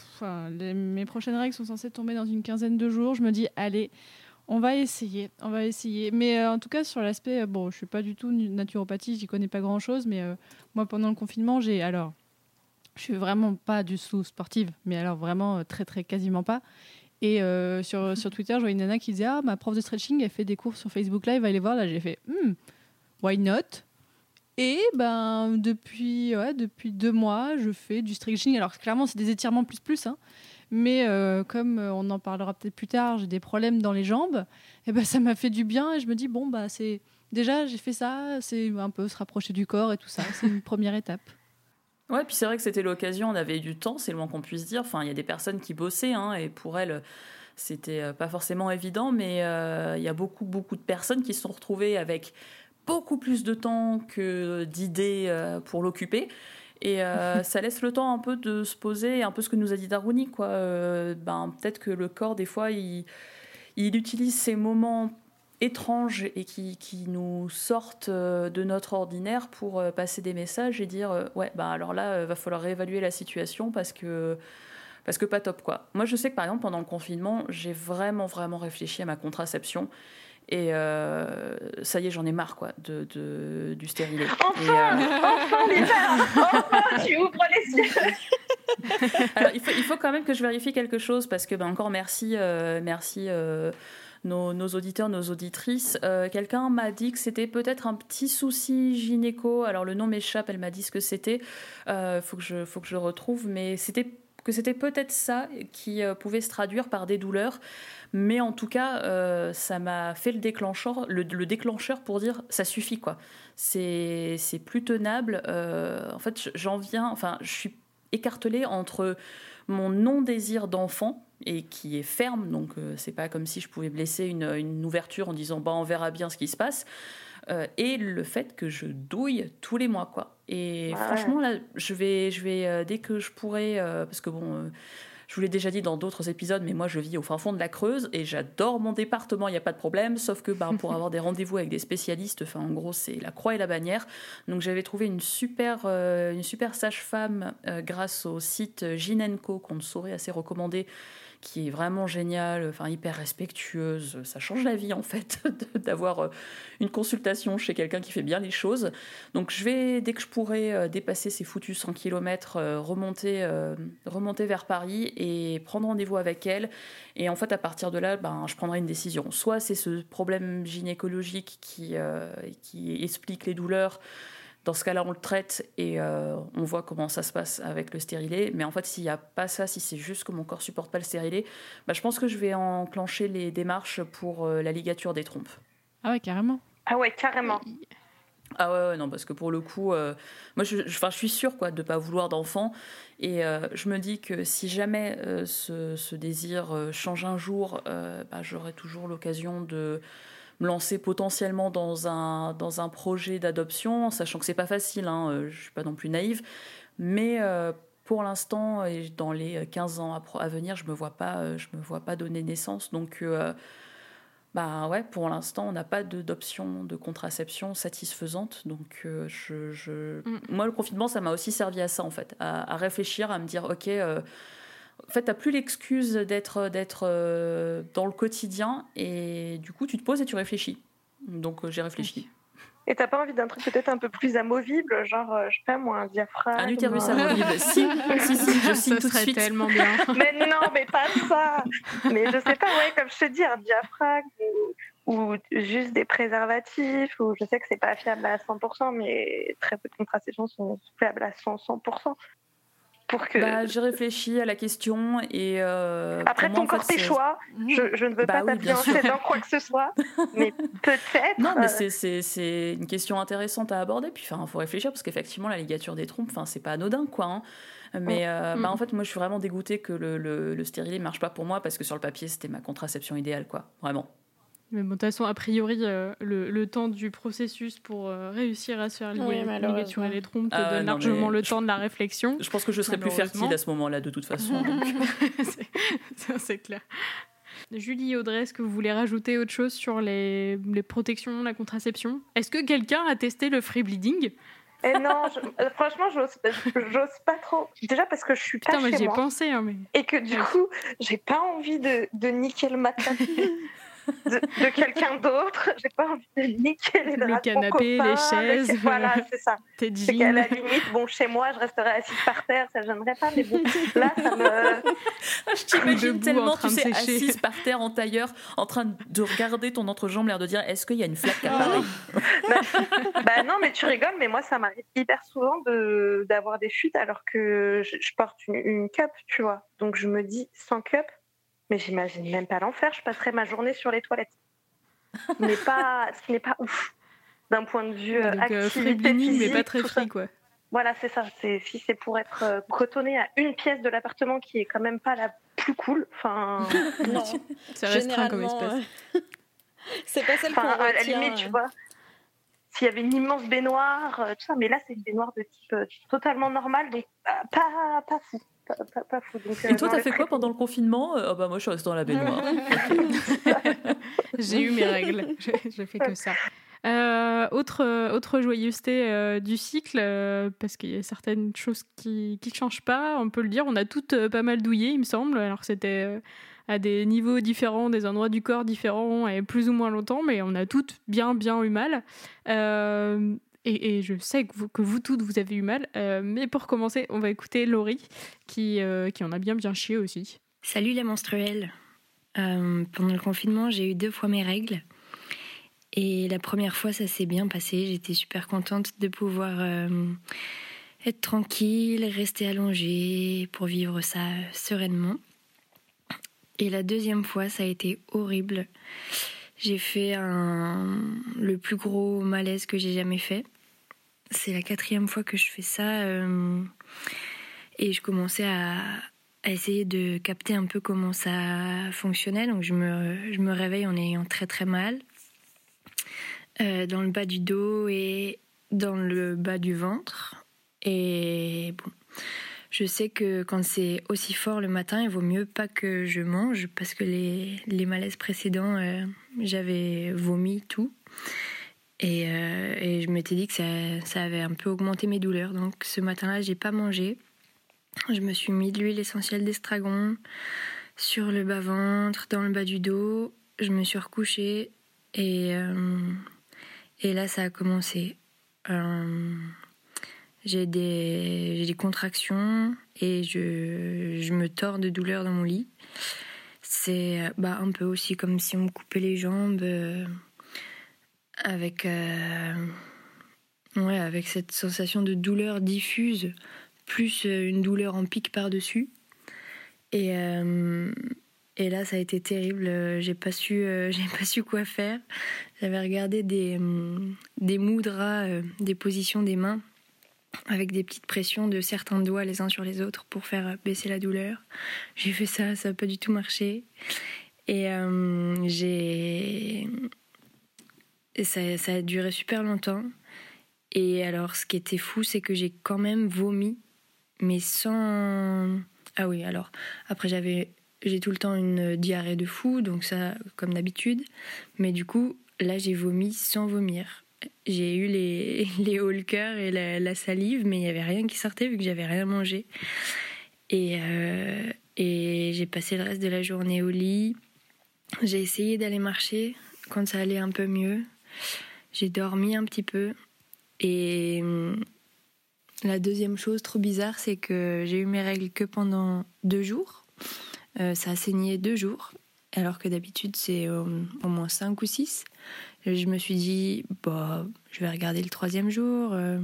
mes prochaines règles sont censées tomber dans une quinzaine de jours. Je me dis, allez, on va essayer, on va essayer. Mais euh, en tout cas, sur l'aspect, euh, bon, je suis pas du tout naturopathie, j'y connais pas grand chose, mais euh, moi, pendant le confinement, j'ai alors, je suis vraiment pas du tout sportive, mais alors vraiment très, très quasiment pas. Et sur, sur Twitter, je vois une nana qui disait Ah, ma prof de stretching, elle fait des cours sur Facebook Live, allez voir. Là, j'ai fait hmm, Why not? Et ben, depuis, depuis deux mois, je fais du stretching. Alors, clairement, c'est des étirements plus plus. Hein. Mais euh, comme euh, on en parlera peut-être plus tard, j'ai des problèmes dans les jambes, et eh ben ça m'a fait du bien et je me dis bon bah c'est déjà j'ai fait ça, c'est un peu se rapprocher du corps et tout ça, c'est une première étape. Ouais, puis c'est vrai que c'était l'occasion, on avait du temps, c'est le moins qu'on puisse dire. Enfin, il y a des personnes qui bossaient, hein, et pour elles, c'était euh, pas forcément évident, mais il y a beaucoup, beaucoup de personnes qui se sont retrouvées avec beaucoup plus de temps que d'idées pour l'occuper. Et euh, ça laisse le temps un peu de se poser, un peu ce que nous a dit Darwini, quoi. Euh, ben, peut-être que le corps, des fois, il, il utilise ces moments étranges et qui, qui, nous sortent euh, de notre ordinaire pour passer des messages et dire ouais ben alors là va falloir réévaluer la situation parce que parce que pas top quoi. Moi je sais que par exemple pendant le confinement j'ai vraiment vraiment réfléchi à ma contraception et euh, ça y est, j'en ai marre quoi, de, de du stérilet. Enfin, et, euh... enfin, enfin, tu ouvres les yeux. Alors, il faut, il faut quand même que je vérifie quelque chose parce que, ben, encore merci, euh, merci nos, nos, auditeurs, nos auditrices. Euh, quelqu'un m'a dit que c'était peut-être un petit souci gynéco. Alors, le nom m'échappe, elle m'a dit ce que c'était. Il euh, faut, que je, faut que je retrouve, mais c'était que c'était peut-être ça qui pouvait se traduire par des douleurs. Mais en tout cas, euh, ça m'a fait le déclencheur, le, déclencheur pour dire ça suffit quoi. C'est plus tenable. Euh, en fait, j'en viens, enfin, je suis écartelée entre mon non-désir d'enfant et qui est ferme, donc euh, c'est pas comme si je pouvais blesser une, une, ouverture en disant bah on verra bien ce qui se passe, et le fait que je douille tous les mois quoi. Et franchement là, je vais, je vais dès que je pourrai, parce que bon Je vous l'ai déjà dit dans d'autres épisodes, mais moi je vis au fin fond de la Creuse et j'adore mon département, il n'y a pas de problème, sauf que ben, pour avoir des rendez-vous avec des spécialistes, enfin en gros c'est la croix et la bannière. Donc j'avais trouvé une super, euh, une super sage-femme euh, grâce au site Ginenco qu'on saurait assez recommander qui est vraiment géniale, enfin hyper respectueuse. Ça change la vie en fait d'avoir euh, une consultation chez quelqu'un qui fait bien les choses. Donc je vais, dès que je pourrai euh, dépasser ces foutus 100 km, remonter, remonter vers Paris et prendre rendez-vous avec elle. Et en fait, à partir de là, ben, je prendrai une décision. Soit c'est ce problème gynécologique qui, euh, qui explique les douleurs. Dans ce cas-là, on le traite et euh, on voit comment ça se passe avec le stérilet. Mais en fait, s'il n'y a pas ça, si c'est juste que mon corps supporte pas le stérilet, bah, je pense que je vais enclencher les démarches pour euh, la ligature des trompes. Ah ouais, carrément. Ah ouais, carrément. Ah ouais, non, parce que pour le coup, moi, je, je, je, suis sûre quoi, de ne pas vouloir d'enfant. Et je me dis que si jamais ce, ce, désir change un jour, bah, j'aurai toujours l'occasion de me lancer potentiellement dans un, dans un projet d'adoption, sachant que c'est pas facile, hein, je suis pas non plus naïve, mais euh, pour l'instant et dans les 15 ans à, à, venir, je me vois pas, je me vois pas donner naissance, donc euh, bah ouais, pour l'instant, on n'a pas d'option de, contraception satisfaisante, donc euh, je, je... Mm. moi le confinement, ça m'a aussi servi à ça en fait, à, à réfléchir, à me dire ok en fait, tu n'as plus l'excuse d'être d'être euh, dans le quotidien et du coup, tu te poses et tu réfléchis. Donc, euh, j'ai réfléchi. Et t'as pas envie d'un truc peut-être un peu plus amovible, genre, euh, je sais pas moi, un diaphragme Un utérus amovible, si, si, si, je signe tout de suite. tellement bien. mais non, mais pas ça Mais je sais pas, ouais, comme je te dis, un diaphragme ou, ou juste des préservatifs, ou je sais que c'est pas fiable à 100%, mais très peu de contraceptions sont fiables à 100%. 100% pour que. Bah, j'ai réfléchi à la question et. Euh, Après, ton corps, tes choix. Je, je, ne veux bah, pas oui, t'influencer dans quoi que ce soit, mais peut-être. Non, mais c'est une question intéressante à aborder. Puis, il faut réfléchir parce qu'effectivement, la ligature des trompes, c'est pas anodin, quoi. Hein. Mais euh, mm. bah, en fait, moi, je suis vraiment dégoûtée que le, le, le stérilet ne marche pas pour moi parce que sur le papier, c'était ma contraception idéale, quoi. Vraiment. Mais bon, de toute façon, a priori, euh, le, le, temps du processus pour euh, réussir à se faire lier oui, et les trompes te ah, donne non, largement le temps de la réflexion. Je pense que je serais plus fertile à ce moment-là, de toute façon. C'est clair. Julie Audrey, est-ce que vous voulez rajouter autre chose sur les, les protections, la contraception? Est-ce que quelqu'un a testé le free bleeding? Et non, je, euh, franchement, j'ose pas trop. Déjà parce que je suis pas Putain, chez j'ai moi. pensé, hein, mais... Et que du coup, j'ai pas envie de, de niquer le matelas de, de quelqu'un d'autre. J'ai pas envie de niquer les Le canapé, copain, les chaises. Le... Voilà, c'est ça. Tes C'est qu'à la limite, bon, chez moi, je resterais assise par terre, ça ne gênerait pas, mais bon, là, ça me. je t'imagine tellement, tu sais, assise par terre en tailleur, en train de regarder ton entrejambe, l'air de dire est-ce qu'il y a une flaque à Paris? Bah, bah, non, mais tu rigoles, mais moi, ça m'arrive hyper souvent de, d'avoir des fuites alors que je, je porte une, une cup, tu vois. Donc je me dis, sans cup, mais j'imagine même pas l'enfer. Je passerai ma journée sur les toilettes. Ce n'est pas, ce n'est pas ouf d'un point de vue Donc, activité euh, physique. mais pas très free, quoi. Voilà, c'est ça. C'est si c'est pour être euh, cotonné à une pièce de l'appartement qui est quand même pas la plus cool. Enfin, non. C'est restreint comme espace. Euh... c'est pas celle qu'on à la limite, tu vois. S'il y avait une immense baignoire, tout ça, mais là c'est une baignoire de type euh, totalement normal, donc pas, pas fou. Pas, pas, pas fou. Donc, Et toi, t'as fait quoi pendant le confinement oh, bah, Moi, je suis restée dans la baignoire. J'ai eu mes règles. Je fais que ça. Euh, autre, autre joyeuseté euh, du cycle, euh, parce qu'il y a certaines choses qui ne changent pas, on peut le dire. On a toutes euh, pas mal douillé, il me semble. Alors c'était à des niveaux différents, des endroits du corps différents, et plus ou moins longtemps, mais on a toutes bien, bien eu mal. Et, je sais que vous, toutes, vous avez eu mal. mais pour commencer, on va écouter Laurie, qui, qui en a bien, bien chié aussi. Salut les menstruels. pendant le confinement, j'ai eu deux fois mes règles. Et la première fois, ça s'est bien passé. J'étais super contente de pouvoir euh, être tranquille, rester allongée pour vivre ça sereinement. Et la deuxième fois, ça a été horrible. J'ai fait le plus gros malaise que j'ai jamais fait. C'est la quatrième fois que je fais ça. Euh... Et je commençais à, essayer de capter un peu comment ça fonctionnait. Donc je me, je me réveille en ayant très très mal euh, dans le bas du dos et dans le bas du ventre. Et bon, je sais que quand c'est aussi fort le matin, il vaut mieux pas que je mange parce que les, les malaises précédents, euh, j'avais vomi tout. Et, euh, et je m'étais dit que ça, ça avait un peu augmenté mes douleurs. Donc ce matin-là, j'ai pas mangé. Je me suis mis de l'huile essentielle d'estragon sur le bas-ventre, dans le bas du dos. Je me suis recouchée et, euh, là, ça a commencé. Euh, j'ai des, des contractions et je, je me tords de douleur dans mon lit. C'est bah, un peu aussi comme si on me coupait les jambes euh, avec, euh, ouais, avec cette sensation de douleur diffuse, plus euh, une douleur en pic par-dessus. Et, euh, et là, ça a été terrible. J'ai pas su, j'ai pas su quoi faire. J'avais regardé des, des mudras, euh, des positions des mains avec des petites pressions de certains doigts les uns sur les autres pour faire baisser la douleur. J'ai fait ça, ça n'a pas du tout marché. Et j'ai. Ça, ça a duré super longtemps. Et alors, ce qui était fou, c'est que j'ai quand même vomi, mais sans. Ah oui, alors, après, j'avais. J'ai tout le temps une diarrhée de fou, donc ça, comme d'habitude. Mais du coup, là, j'ai vomi sans vomir. J'ai eu les, les hauts le cœur et la, la salive, mais il n'y avait rien qui sortait vu que j'avais rien mangé. Et, euh, et j'ai passé le reste de la journée au lit. J'ai essayé d'aller marcher quand ça allait un peu mieux. J'ai dormi un petit peu. Et hum, la deuxième chose trop bizarre, c'est que j'ai eu mes règles que pendant deux jours. Euh, ça a saigné deux jours, alors que d'habitude c'est au, moins cinq ou six. Je me suis dit, bah, je vais regarder le troisième jour. euh,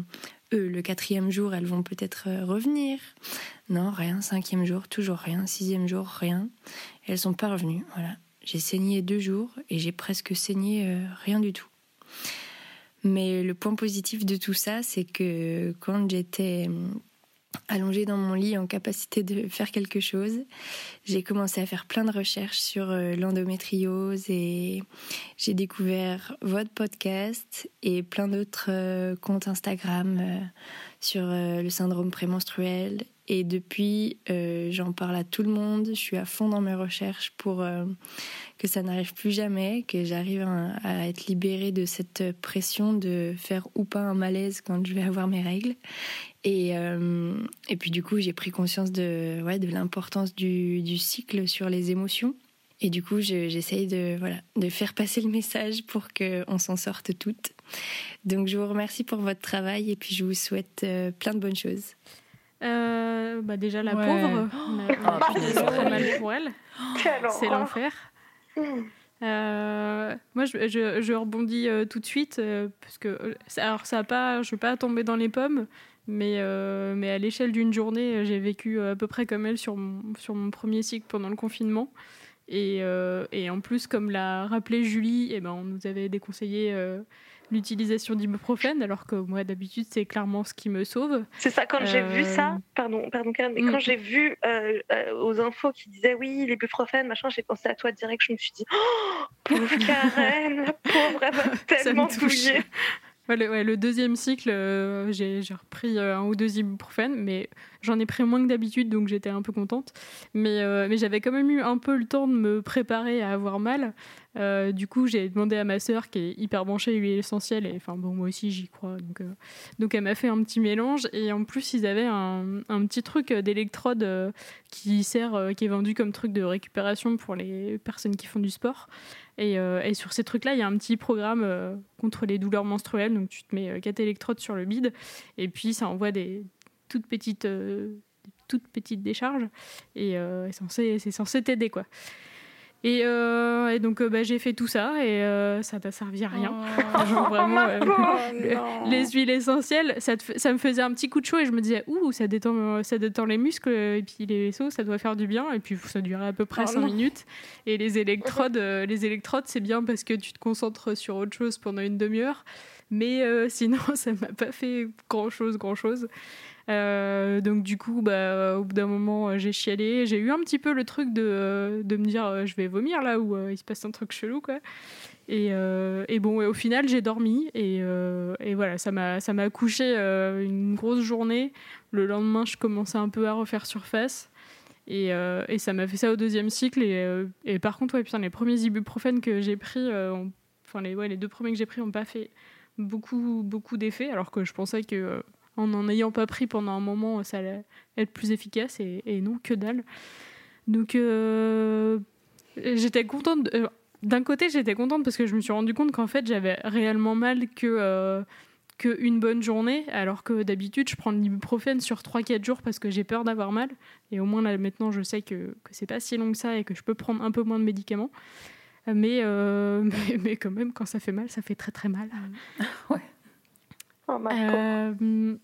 eux, le quatrième jour, elles vont peut-être euh, revenir. Non, rien. Cinquième jour, toujours rien. Sixième jour, rien. Elles sont pas revenues. Voilà. J'ai saigné deux jours et j'ai presque saigné euh, rien du tout. Mais le point positif de tout ça, c'est que quand j'étais hum, allongée dans mon lit en capacité de faire quelque chose, j'ai commencé à faire plein de recherches sur euh, l'endométriose et j'ai découvert votre podcast et plein d'autres euh, comptes Instagram euh, sur euh, le syndrome prémenstruel. Et depuis, euh, j'en parle à tout le monde. Je suis à fond dans mes recherches pour euh, que ça n'arrive plus jamais, que j'arrive à, être libérée de cette pression de faire ou pas un malaise quand je vais avoir mes règles. Et, euh, et puis du coup, j'ai pris conscience de, ouais, de l'importance du, du cycle sur les émotions. Et du coup, je- j'essaye de, voilà, de faire passer le message pour qu'on s'en sorte toutes. Donc, je vous remercie pour votre travail et puis je vous souhaite plein de bonnes choses. Euh, bah déjà la Ouais. pauvre, on a Ah, très mal pour elle. C'est l'enfer. Euh, moi, je, je- je rebondis euh, tout de suite euh, parce que alors ça a pas, je vais pas tomber dans les pommes, mais euh, mais à l'échelle d'une journée, j'ai vécu euh, à peu près comme elle sur mon, sur mon premier cycle pendant le confinement. Et, euh, et en plus, comme l'a rappelé Julie, eh ben, on nous avait déconseillé euh, l'utilisation d'ibuprofène, alors que moi, d'habitude, c'est clairement ce qui me sauve. C'est ça, quand j'ai vu Euh, ça, pardon, pardon Karen, mais Mm. quand j'ai vu euh, euh, aux infos qui disaient oui, les buprofènes, machin, j'ai pensé à toi direct, je me suis dit, oh, pauvre Karen, la pauvre, elle va tellement. Le, deuxième cycle, euh, j'ai repris euh, un ou deux ibuprofènes, mais j'en ai pris moins que d'habitude, donc j'étais un peu contente. Mais, euh, mais j'avais quand même eu un peu le temps de me préparer à avoir mal. Du coup, j'ai demandé à ma sœur, qui est hyper branchée huile essentielle, et enfin bon, moi aussi j'y crois, donc, elle m'a fait un petit mélange. Et en plus, ils avaient un, un petit truc d'électrode qui sert, qui est vendu comme truc de récupération pour les personnes qui font du sport. Et, euh, et sur ces trucs-là, il y a un petit programme euh, contre les douleurs menstruelles. Donc tu te mets euh, quatre électrodes sur le bide et puis ça envoie des toutes petites, des toutes petites décharges. Et c'est censé t'aider quoi. Et, euh, et donc euh, bah, j'ai fait tout ça et euh, ça t'a servi à rien. Genre vraiment, euh, le- les huiles essentielles, ça, te fait- ça me faisait un petit coup de chaud et je me disais ouh ça détend, ça détend les muscles et puis les vaisseaux ça doit faire du bien et puis ça durait à peu près Oh 5 non. minutes et les électrodes, les électrodes c'est bien parce que tu te concentres sur autre chose pendant une demi-heure mais sinon ça m'a pas fait grand chose grand chose. Euh, donc du coup, bah, au bout d'un moment, euh, j'ai chialé. J'ai eu un petit peu le truc de, euh, de me dire je vais vomir là où il se passe un truc chelou quoi. Et, et bon, au final, j'ai dormi et, et voilà, ça m'a ça couché une grosse journée. Le lendemain, je commençais un peu à refaire surface. Et, et ça m'a fait ça au deuxième cycle. Et, par contre, ouais, putain, les premiers ibuprofènes que j'ai pris, enfin les, ouais, les deux premiers que j'ai pris n'ont pas fait beaucoup, beaucoup d'effets, alors que je pensais que en n'en ayant pas pris pendant un moment, ça allait être plus efficace. Et, et non, que dalle. Donc euh, j'étais contente. euh, D'un côté, j'étais contente parce que je me suis rendu compte qu'en fait, j'avais réellement mal que, euh, que une bonne journée, alors que d'habitude, je prends de l'ibuprofène sur 3-4 jours parce que j'ai peur d'avoir mal. Et au moins, là, maintenant, je sais que, que c'est pas si long que ça et que je peux prendre un peu moins de médicaments. Mais, euh, mais, mais quand même, quand ça fait mal, ça fait très très mal. Oh, ma Euh, euh,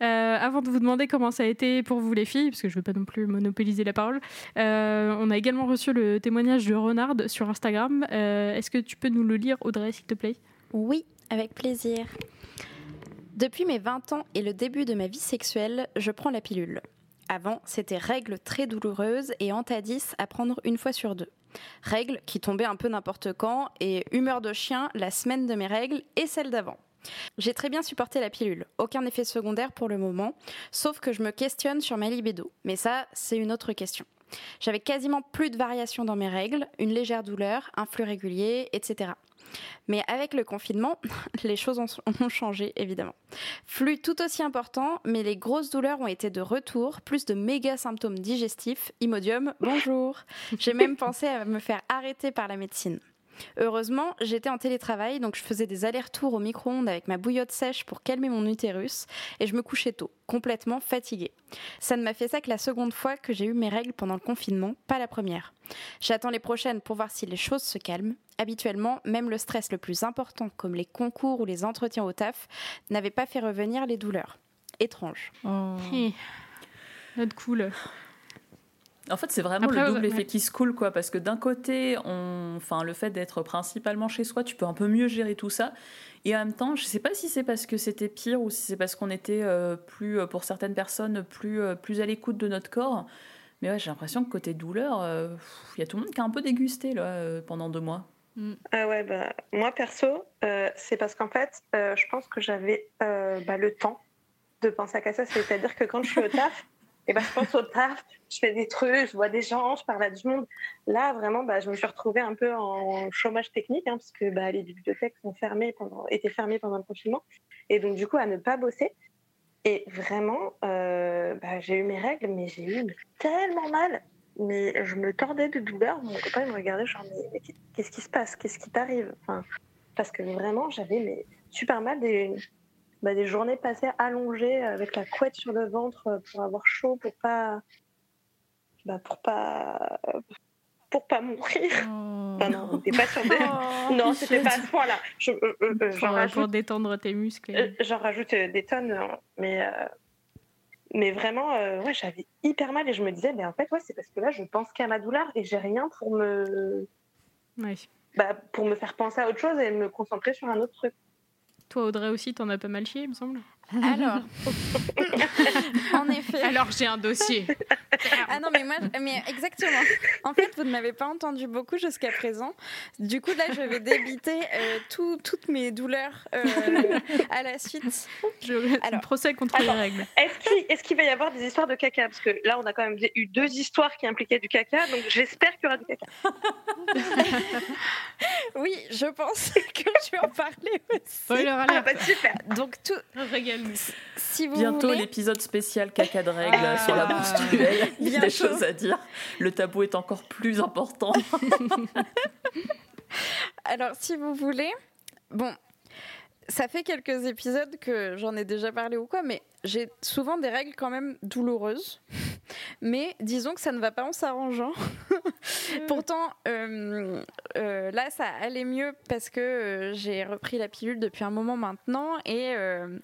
avant de vous demander comment ça a été pour vous les filles, parce que je ne veux pas non plus monopoliser la parole, euh, on a également reçu le témoignage de Renard sur Instagram. Euh, Est-ce que tu peux nous le lire, Audrey, s'il te plaît? Oui, avec plaisir. Depuis mes 20 ans et le début de ma vie sexuelle, je prends la pilule. Avant, c'était règles très douloureuses et Antadis à prendre une fois sur deux. Règles qui tombaient un peu n'importe quand et humeur de chien la semaine de mes règles et celle d'avant. J'ai très bien supporté la pilule, aucun effet secondaire pour le moment, sauf que je me questionne sur ma libido. Mais ça, c'est une autre question. J'avais quasiment plus de variations dans mes règles, une légère douleur, un flux régulier, etc. Mais avec le confinement, les choses ont, ont changé évidemment. Flux tout aussi important, mais les grosses douleurs ont été de retour, plus de méga symptômes digestifs. Imodium, bonjour. J'ai même pensé à me faire arrêter par la médecine. Heureusement, j'étais en télétravail, donc je faisais des allers-retours au micro-ondes avec ma bouillotte sèche pour calmer mon utérus, et je me couchais tôt, complètement fatiguée. Ça ne m'a fait ça que la seconde fois que j'ai eu mes règles pendant le confinement, pas la première. J'attends les prochaines pour voir si les choses se calment. Habituellement, même le stress le plus important, comme les concours ou les entretiens au taf, n'avait pas fait revenir les douleurs. Étrange. Hi. Not cool. En fait, c'est vraiment Après, le double ouais, effet ouais. qui se coule, quoi. Parce que d'un côté, on... enfin, le fait d'être principalement chez soi, tu peux un peu mieux gérer tout ça. Et en même temps, je sais pas si c'est parce que c'était pire ou si c'est parce qu'on était euh, plus, euh, pour certaines personnes, plus, euh, plus à l'écoute de notre corps. Mais ouais, j'ai l'impression que côté douleur, euh, il y a tout le monde qui a un peu dégusté là, euh, pendant deux mois. Ah ouais, bah, moi perso, euh, c'est parce qu'en fait, euh, je pense que j'avais euh, bah, le temps de penser à ça. C'est-à-dire que quand je suis au taf, et ben, je pense au taf, je fais des trucs, je vois des gens, je parle à du monde. Là, vraiment, bah, je me suis retrouvée un peu en chômage technique, hein, parce que bah, les bibliothèques sont fermées étaient fermées pendant le confinement. Et donc, du coup, à ne pas bosser. Et vraiment, euh, bah, j'ai eu mes règles, mais j'ai eu tellement mal. Mais je me tordais de douleur. Mon copain me regardait, genre, mais, qu'est-ce qui se passe? Qu'est-ce qui t'arrive? Enfin, Parce que vraiment, j'avais super mal. Des, bah, des journées passées allongées avec la couette sur le ventre euh, pour avoir chaud, pour pas. Bah, pour pas. Pour pas mourir. Enfin, non, pas sur des... non, c'était pas à ce point-là. Je- euh, euh, euh, Pour, rajoute détendre tes muscles. euh, J'en rajoute euh, des tonnes, euh, mais, euh, mais vraiment, euh, ouais, j'avais hyper mal et je me disais, mais en fait, ouais, c'est parce que là, je pense qu'à ma douleur et j'ai rien pour me, bah, pour me faire penser à autre chose et me concentrer sur un autre truc. Toi, Audrey aussi, t'en as pas mal chié, il me semble. Alors, en effet. Alors, j'ai un dossier. Ah non, mais moi, mais exactement. En fait, vous ne m'avez pas entendu beaucoup jusqu'à présent. Du coup, là, je vais débiter euh, tout- toutes mes douleurs euh, à la suite. Je... Alors, procès contre les Attends, règles. Est-ce qu'il va y avoir des histoires de caca? Parce que là, on a quand même eu deux histoires qui impliquaient du caca, donc j'espère qu'il y aura du caca. Oui, je pense que je vais en parler aussi. Spoiler Ah alert. bah super Donc, tout, Régale-nous. si vous Bientôt voulez, l'épisode spécial caca de règles Ah. sur la menstruelle. Il y a des choses à dire. Le tabou est encore plus important. Alors, si vous voulez, bon, ça fait quelques épisodes que j'en ai déjà parlé ou quoi, mais j'ai souvent des règles quand même douloureuses. Mais disons que ça ne va pas en s'arrangeant. Pourtant, euh, euh, là, ça allait mieux parce que euh, j'ai repris la pilule depuis un moment maintenant. Et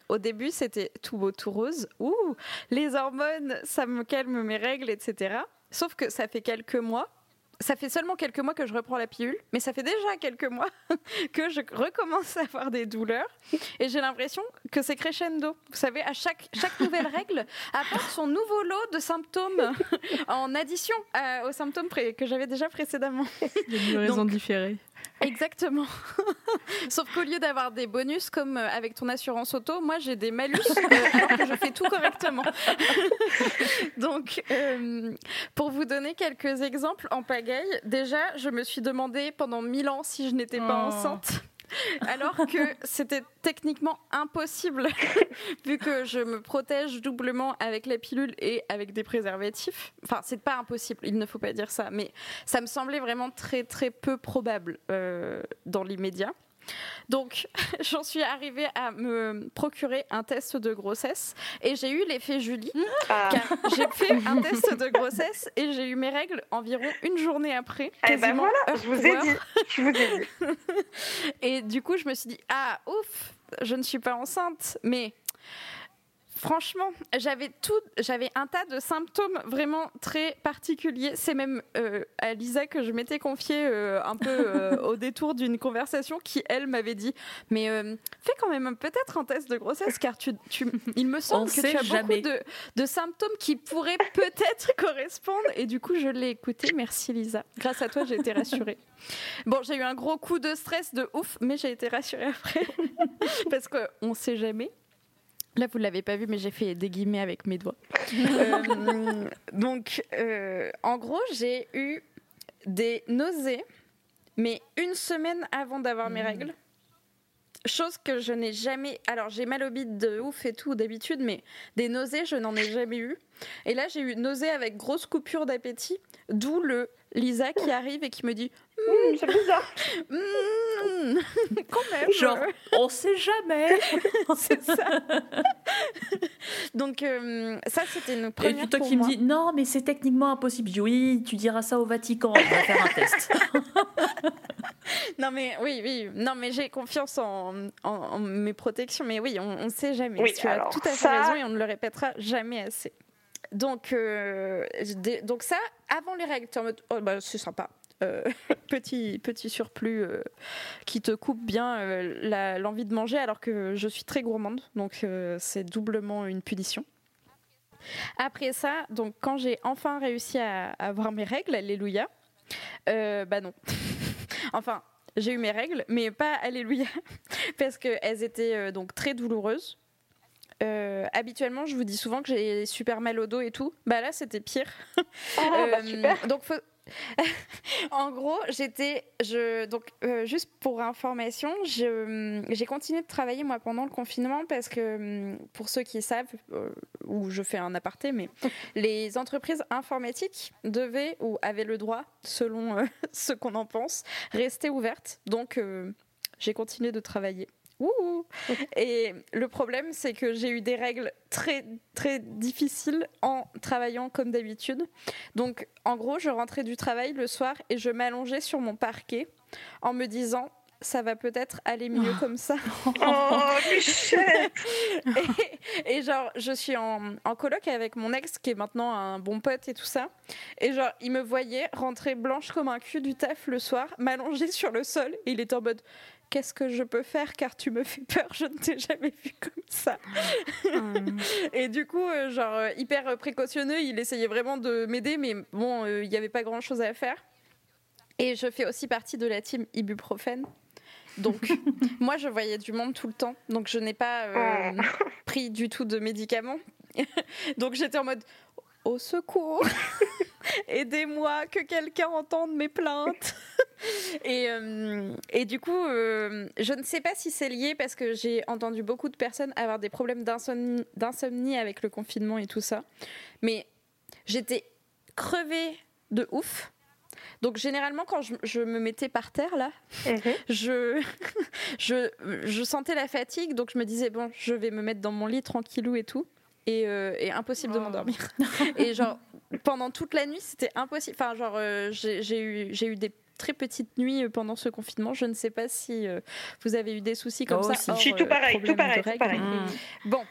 au début, c'était tout beau, tout rose. Ouh, les hormones, ça me calme mes règles, etc. Sauf que ça fait quelques mois ça fait seulement quelques mois que je reprends la pilule, mais ça fait déjà quelques mois que je recommence à avoir des douleurs et j'ai l'impression que c'est crescendo. Vous savez, à chaque, chaque nouvelle règle apporte son nouveau lot de symptômes en addition à- aux symptômes que j'avais déjà précédemment. Des livraisons différées. Exactement. Sauf qu'au lieu d'avoir des bonus comme euh, avec ton assurance auto, moi j'ai des malus euh, alors que je fais tout correctement. Donc, euh, pour vous donner quelques exemples en pagaille, déjà je me suis demandé pendant mille ans si je n'étais pas Oh. enceinte. Alors que c'était techniquement impossible, vu que je me protège doublement avec la pilule et avec des préservatifs. Enfin, c'est pas impossible, il ne faut pas dire ça, mais ça me semblait vraiment très très peu probable euh, dans l'immédiat. Donc, j'en suis arrivée à me procurer un test de grossesse et j'ai eu l'effet Julie, Ah. j'ai fait un test de grossesse et j'ai eu mes règles environ une journée après. Eh ben voilà, je vous ai dit. Je vous ai dit. Et du coup, je me suis dit, ah, ouf, je ne suis pas enceinte. Mais franchement, j'avais tout, j'avais un tas de symptômes vraiment très particuliers. C'est même euh, à Lisa que je m'étais confiée euh, un peu euh, au détour d'une conversation qui, elle, m'avait dit, mais euh, fais quand même peut-être un test de grossesse, car tu, tu- il me semble On que tu as jamais. beaucoup de, de symptômes qui pourraient peut-être correspondre. Et du coup, je l'ai écouté. Merci Lisa. Grâce à toi, j'ai été rassurée. Bon, j'ai eu un gros coup de stress de ouf, mais j'ai été rassurée après. Parce qu'on ne sait jamais. Là, vous ne l'avez pas vu, mais j'ai fait des guillemets avec mes doigts. Euh, donc, euh, en gros, j'ai eu des nausées, mais une semaine avant d'avoir mes règles. Chose que je n'ai jamais. Alors, j'ai mal au bide de ouf et tout d'habitude, mais des nausées, je n'en ai jamais eu. Et là, j'ai eu nausée avec grosse coupure d'appétit, d'où le Lisa qui arrive et qui me dit Hum, c'est bizarre. Hmm, quand même. Genre, on sait jamais. c'est ça. Donc euh, ça c'était une Et première puis toi pour qui moi. me dis non, mais c'est techniquement impossible. Je dis oui, tu diras ça au Vatican. On va faire un test. Non mais oui oui non mais j'ai confiance en, en- en mes protections mais oui on ne sait jamais. Oui, tu as tout à fait ça- raison et on ne le répétera jamais assez. Donc euh, donc ça avant les règles tu en mode oh bah c'est sympa. Euh, petit petit surplus euh, qui te coupe bien l'envie de manger alors que je suis très gourmande donc c'est doublement une punition. Après ça, donc quand j'ai enfin réussi à, avoir mes règles, alléluia, bah non. enfin, j'ai eu mes règles, mais pas alléluia, parce qu'elles étaient donc très douloureuses. Euh, habituellement, je vous dis souvent que j'ai super mal au dos et tout. Bah là, c'était pire. Ah, bah, Euh, super. donc, faut- en gros, j'étais, je, donc euh, juste pour information, je- j'ai continué de travailler moi pendant le confinement parce que pour ceux qui savent, euh, ou je fais un aparté, mais les entreprises informatiques devaient ou avaient le droit, selon euh, ce qu'on en pense, rester ouvertes. Donc j'ai continué de travailler. Ouh. Et le problème, c'est que j'ai eu des règles très très difficiles en travaillant comme d'habitude. Donc, en gros, je rentrais du travail le soir et je m'allongeais sur mon parquet en me disant ça va peut-être aller mieux comme ça. Oh, Michel Et, et genre, je suis en, en coloc avec mon ex qui est maintenant un bon pote et tout ça. Et genre, il me voyait rentrer blanche comme un cul du taf le soir, m'allonger sur le sol et il était en mode Qu'est-ce que je peux faire car tu me fais peur, je ne t'ai jamais vu comme ça. et du coup, euh, genre, euh, hyper euh, précautionneux, il essayait vraiment de m'aider, mais bon, euh, il n'y avait pas grand chose à faire. Et je fais aussi partie de la team ibuprofène. Donc, moi, je voyais du monde tout le temps. Donc, je n'ai pas euh, pris du tout de médicaments. Donc, j'étais en mode au secours, aidez-moi, que quelqu'un entende mes plaintes. et, euh, et du coup, euh, je ne sais pas si c'est lié parce que j'ai entendu beaucoup de personnes avoir des problèmes d'insomnie d'insomnie avec le confinement et tout ça. Mais j'étais crevée de ouf. Donc généralement quand je, je me mettais par terre là, je, je, je sentais la fatigue, donc je me disais bon, je vais me mettre dans mon lit tranquillou et tout. Et, euh, et impossible de m'endormir. et genre pendant toute la nuit, c'était impossible. Enfin genre euh, j'ai eu j'ai eu des très petites nuits euh, pendant ce confinement. Je ne sais pas si euh, vous avez eu des soucis comme Oh, ça. si. hors, Si, tout pareil, tout pareil, tout pareil. Bon,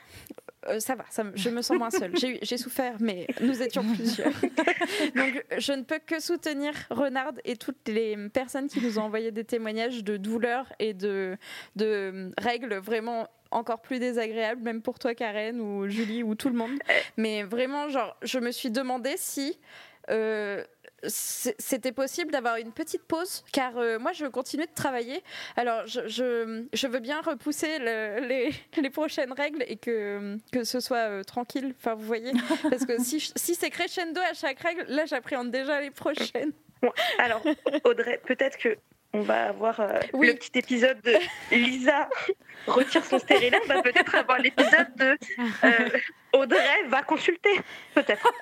euh, ça va, ça je me sens moins seule. J'ai eu- J'ai souffert, mais nous étions plusieurs. Donc, je ne peux que soutenir Renard et toutes les personnes qui nous ont envoyé des témoignages de douleurs et de, de règles vraiment encore plus désagréables, même pour toi, Karen, ou Julie, ou tout le monde. Mais vraiment, genre, je me suis demandé si. euh, c'était possible d'avoir une petite pause car euh, moi je continue de travailler alors je, je, je veux bien repousser le- les, les prochaines règles et que, que ce soit euh, tranquille enfin vous voyez parce que si, si c'est crescendo à chaque règle là j'appréhende déjà les prochaines Alors, Audrey, peut-être que on va avoir euh, Oui. le petit épisode de Lisa retire son stérilet. On va peut-être avoir l'épisode de euh, Audrey va consulter. Peut-être.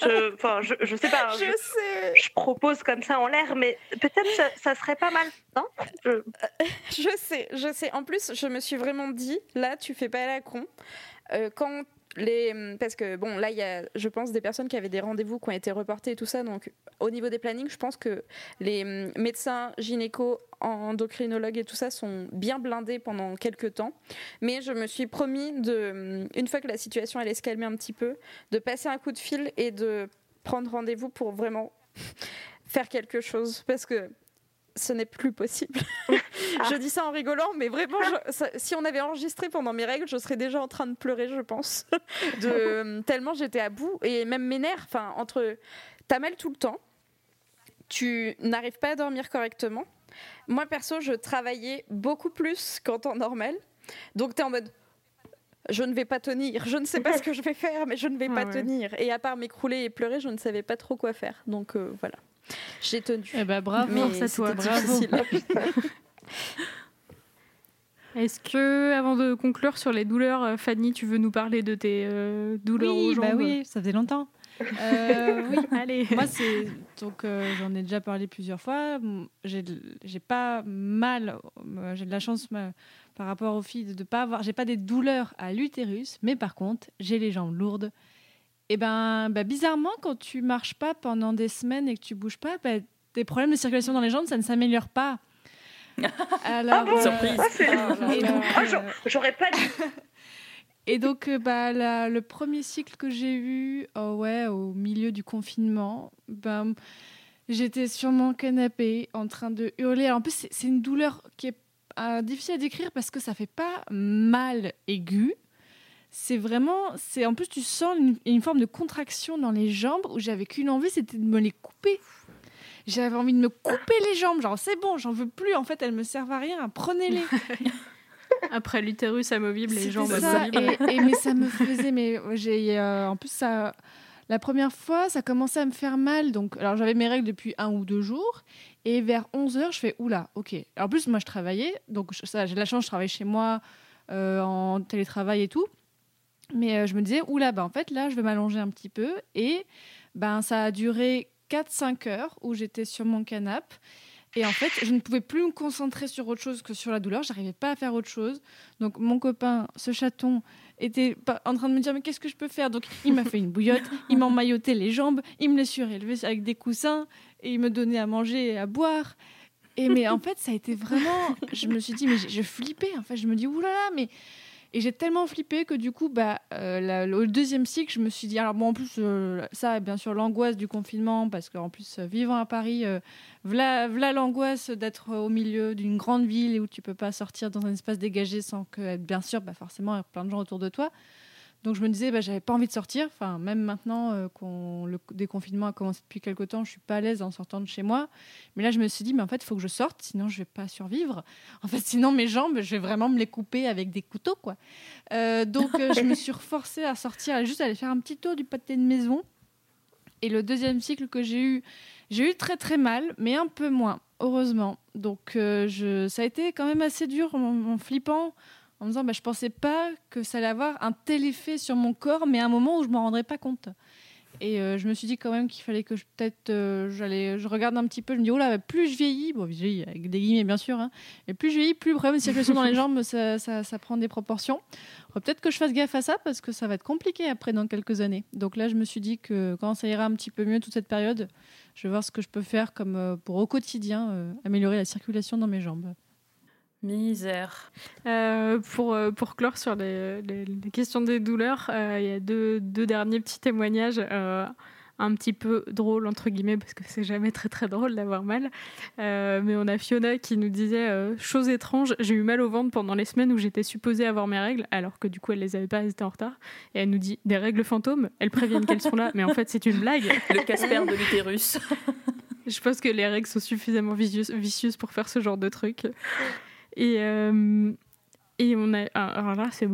Je, enfin, je, je sais pas. hein, je je, sais je propose comme ça en l'air, mais peut-être ça, ça serait pas mal, non? Je- Je sais, je sais. En plus, je me suis vraiment dit, là, tu fais pas la con. Euh, quand les, parce que bon, là, il y a, je pense, des personnes qui avaient des rendez-vous qui ont été reportés et tout ça. Donc, au niveau des plannings, je pense que les hum, médecins, gynéco, endocrinologues et tout ça sont bien blindés pendant quelques temps. Mais je me suis promis de, hum, une fois que la situation allait se calmer un petit peu, de passer un coup de fil et de prendre rendez-vous pour vraiment faire quelque chose, parce que ce n'est plus possible. je dis ça en rigolant, mais vraiment, je- ça- si on avait enregistré pendant mes règles, je serais déjà en train de pleurer, je pense. De, tellement j'étais à bout. Et même mes nerfs, enfin, entre. T'as mal tout le temps, tu n'arrives pas à dormir correctement. Moi, perso, je travaillais beaucoup plus qu'en temps normal. Donc, t'es en mode. Je ne vais pas tenir, je ne sais pas ce que je vais faire, mais je ne vais Ah pas ouais. tenir. Et à part m'écrouler et pleurer, je ne savais pas trop quoi faire. Donc euh, voilà, j'ai tenu. Eh ben bravo, Mais à toi. Bravo. Est-ce que, avant de conclure sur les douleurs, euh, Fanny, tu veux nous parler de tes euh, douleurs aux Oui, jambes bah oui, ça faisait longtemps. Euh, oui, Allez. moi c'est donc euh, j'en ai déjà parlé plusieurs fois. J'ai pas mal, j'ai de la chance ma- par rapport aux filles de, de pas avoir, j'ai pas des douleurs à l'utérus, mais par contre j'ai les jambes lourdes. Et ben, bah, bizarrement quand tu marches pas pendant des semaines et que tu bouges pas, bah, des problèmes de circulation dans les jambes, ça ne s'améliore pas. Alors, bon. Ah, c'est- et donc, Ah, euh, j'aurais- J'aurais pas dit. et donc, euh, bah, la- le premier cycle que j'ai eu, oh ouais, au milieu du confinement, ben, j'étais sur mon canapé en train de hurler. Alors, en plus, c'est- c'est une douleur qui est euh, difficile à décrire parce que ça fait pas mal aigu. C'est vraiment, c'est en plus tu sens une, une forme de contraction dans les jambes où j'avais qu'une envie, c'était de me les couper. J'avais envie de me couper les jambes, genre c'est bon, j'en veux plus. En fait, elles me servent à rien. Prenez-les. Après l'utérus amovible, les jambes ça, amovibles. et, et- mais ça me faisait mais j'ai euh, en plus ça la première fois ça commençait à me faire mal donc alors j'avais mes règles depuis un ou deux jours et vers 11 heures je fais oula ok en plus moi je travaillais donc ça j'ai de la chance je travaille chez moi euh, en télétravail et tout mais euh, je me disais oula bah en fait là je vais m'allonger un petit peu et ben ça a duré 4-5 heures où j'étais sur mon canapé et en fait, je ne pouvais plus me concentrer sur autre chose que sur la douleur. J'arrivais pas à faire autre chose. Donc, mon copain, ce chaton, était en train de me dire Mais qu'est-ce que je peux faire? Donc, il m'a fait une bouillotte, il m'emmaillotait les jambes, il me les surélevait avec des coussins et il me donnait à manger et à boire. Et mais en fait, ça a été vraiment. Je me suis dit Mais je, je flippais. En fait, je me dis Oulala, mais. Et j'ai tellement flippé que du coup, bah, euh, deuxième cycle, je me suis dit, alors bon, en plus, euh, ça, bien sûr, l'angoisse du confinement, parce qu'en plus, euh, vivant à Paris, v'là l'angoisse d'être au milieu d'une grande ville où tu peux pas sortir dans un espace dégagé sans que, bien sûr, bah forcément, il y a plein de gens autour de toi. Donc je me disais, bah, j'avais pas envie de sortir. Enfin, même maintenant euh, qu'on le déconfinement a commencé depuis quelque temps, je suis pas à l'aise en sortant de chez moi. Mais là, je me suis dit, mais en fait, il faut que je sorte, sinon je vais pas survivre. En fait, sinon mes jambes, je vais vraiment me les couper avec des couteaux, quoi. Euh, donc euh, je me suis reforcée à sortir, à juste aller faire un petit tour du pâté de maison. Et le deuxième cycle que j'ai eu, j'ai eu très très mal, mais un peu moins, heureusement. Donc euh, ça a été quand même assez dur en, en flippant, en me disant bah, je pensais pas que ça allait avoir un tel effet sur mon corps, mais à un moment où je m'en rendrais pas compte. Et euh, je me suis dit quand même qu'il fallait que je peut-être euh, j'allais, je regarde un petit peu, je me dis oh là, plus je vieillis, bon vieillis avec des guillemets bien sûr, hein, et plus je vieillis, plus le problème de circulation dans les jambes, ça, ça, prend des proportions. Peut-être que je fasse gaffe à ça parce que ça va être compliqué après dans quelques années. Donc là, je me suis dit que quand ça ira un petit peu mieux toute cette période, je vais voir ce que je peux faire comme euh, pour au quotidien améliorer la circulation dans mes jambes. Misère. Euh, pour, euh, pour clore sur les, les- les questions des douleurs, euh, il y a deux, deux derniers petits témoignages euh, un petit peu drôles, entre guillemets, parce que c'est jamais très très drôle d'avoir mal. Euh, mais on a Fiona qui nous disait euh, Chose étrange, j'ai eu mal au ventre pendant les semaines où j'étais supposée avoir mes règles, alors que du coup elle les avait pas, elles étaient en retard. Et elle nous dit Des règles fantômes Elles préviennent qu'elles sont là, mais en fait c'est une blague. Le Casper de l'utérus. Je pense que les règles sont suffisamment vicieuses, vicieuses pour faire ce genre de truc. Et, euh, et on a. Alors là, c'est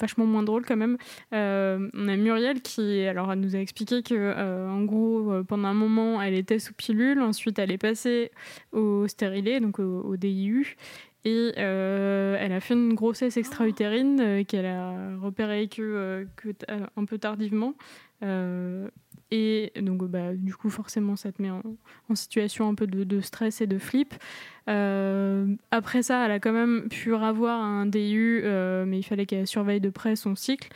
vachement moins drôle quand même. Euh, on a Muriel qui alors, elle nous a expliqué que, euh, en gros, pendant un moment, elle était sous pilule. Ensuite, elle est passée au stérilet, donc au, DIU. Et elle a fait une grossesse extra-utérine qu'elle a repérée que, un peu tardivement. Et donc, bah, du coup, forcément, ça te met en, situation un peu de, stress et de flip. Euh, après ça, elle a quand même pu avoir un DU, euh, mais il fallait qu'elle surveille de près son cycle.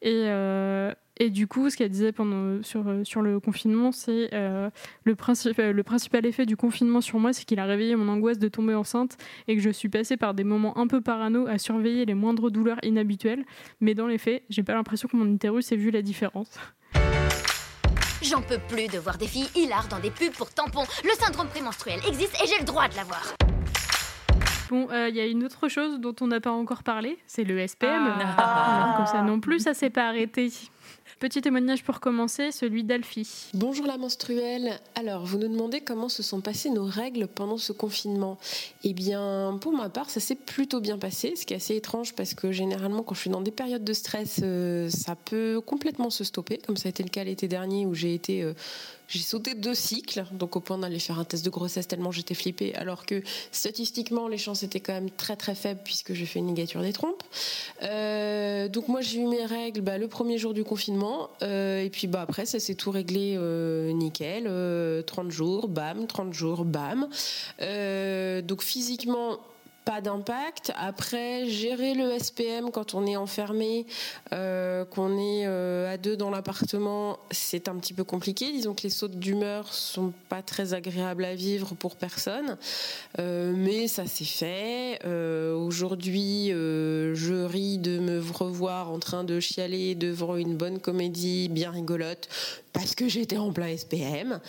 Et, euh, du coup, ce qu'elle disait pendant, sur, le confinement, c'est le, le principal effet du confinement sur moi, c'est qu'il a réveillé mon angoisse de tomber enceinte et que je suis passée par des moments un peu parano à surveiller les moindres douleurs inhabituelles. Mais dans les faits, j'ai pas l'impression que mon utérus ait vu la différence. J'en peux plus de voir des filles hilares dans des pubs pour tampons. Le syndrome prémenstruel existe et j'ai le droit de l'avoir. Bon, euh, il y a une autre chose dont on n'a pas encore parlé, c'est le SPM. Ah. Alors, Comme ça non plus, ça s'est pas arrêté. Petit témoignage pour commencer, celui d'Alfie. Bonjour la menstruelle. Alors, vous nous demandez comment se sont passées nos règles pendant ce confinement. Eh bien, pour ma part, ça s'est plutôt bien passé, ce qui est assez étrange parce que généralement, quand je suis dans des périodes de stress, euh, ça peut complètement se stopper, comme ça a été le cas l'été dernier où j'ai été. J'ai sauté deux cycles, donc au point d'aller faire un test de grossesse tellement j'étais flippée, alors que statistiquement les chances étaient quand même très très faibles puisque j'ai fait une ligature des trompes. Euh, donc moi j'ai eu mes règles bah, le premier jour du confinement, euh, et puis bah, après ça s'est tout réglé euh, nickel, euh, 30 jours, bam, 30 jours, bam. Donc physiquement pas d'impact. Après, gérer le SPM quand on est enfermé, euh, qu'on est euh, à deux dans l'appartement, c'est un petit peu compliqué. Disons que les sautes d'humeur sont pas très agréables à vivre pour personne, Euh, mais ça s'est fait. Aujourd'hui, je ris de me revoir en train de chialer devant une bonne comédie bien rigolote parce que j'étais en plein SPM.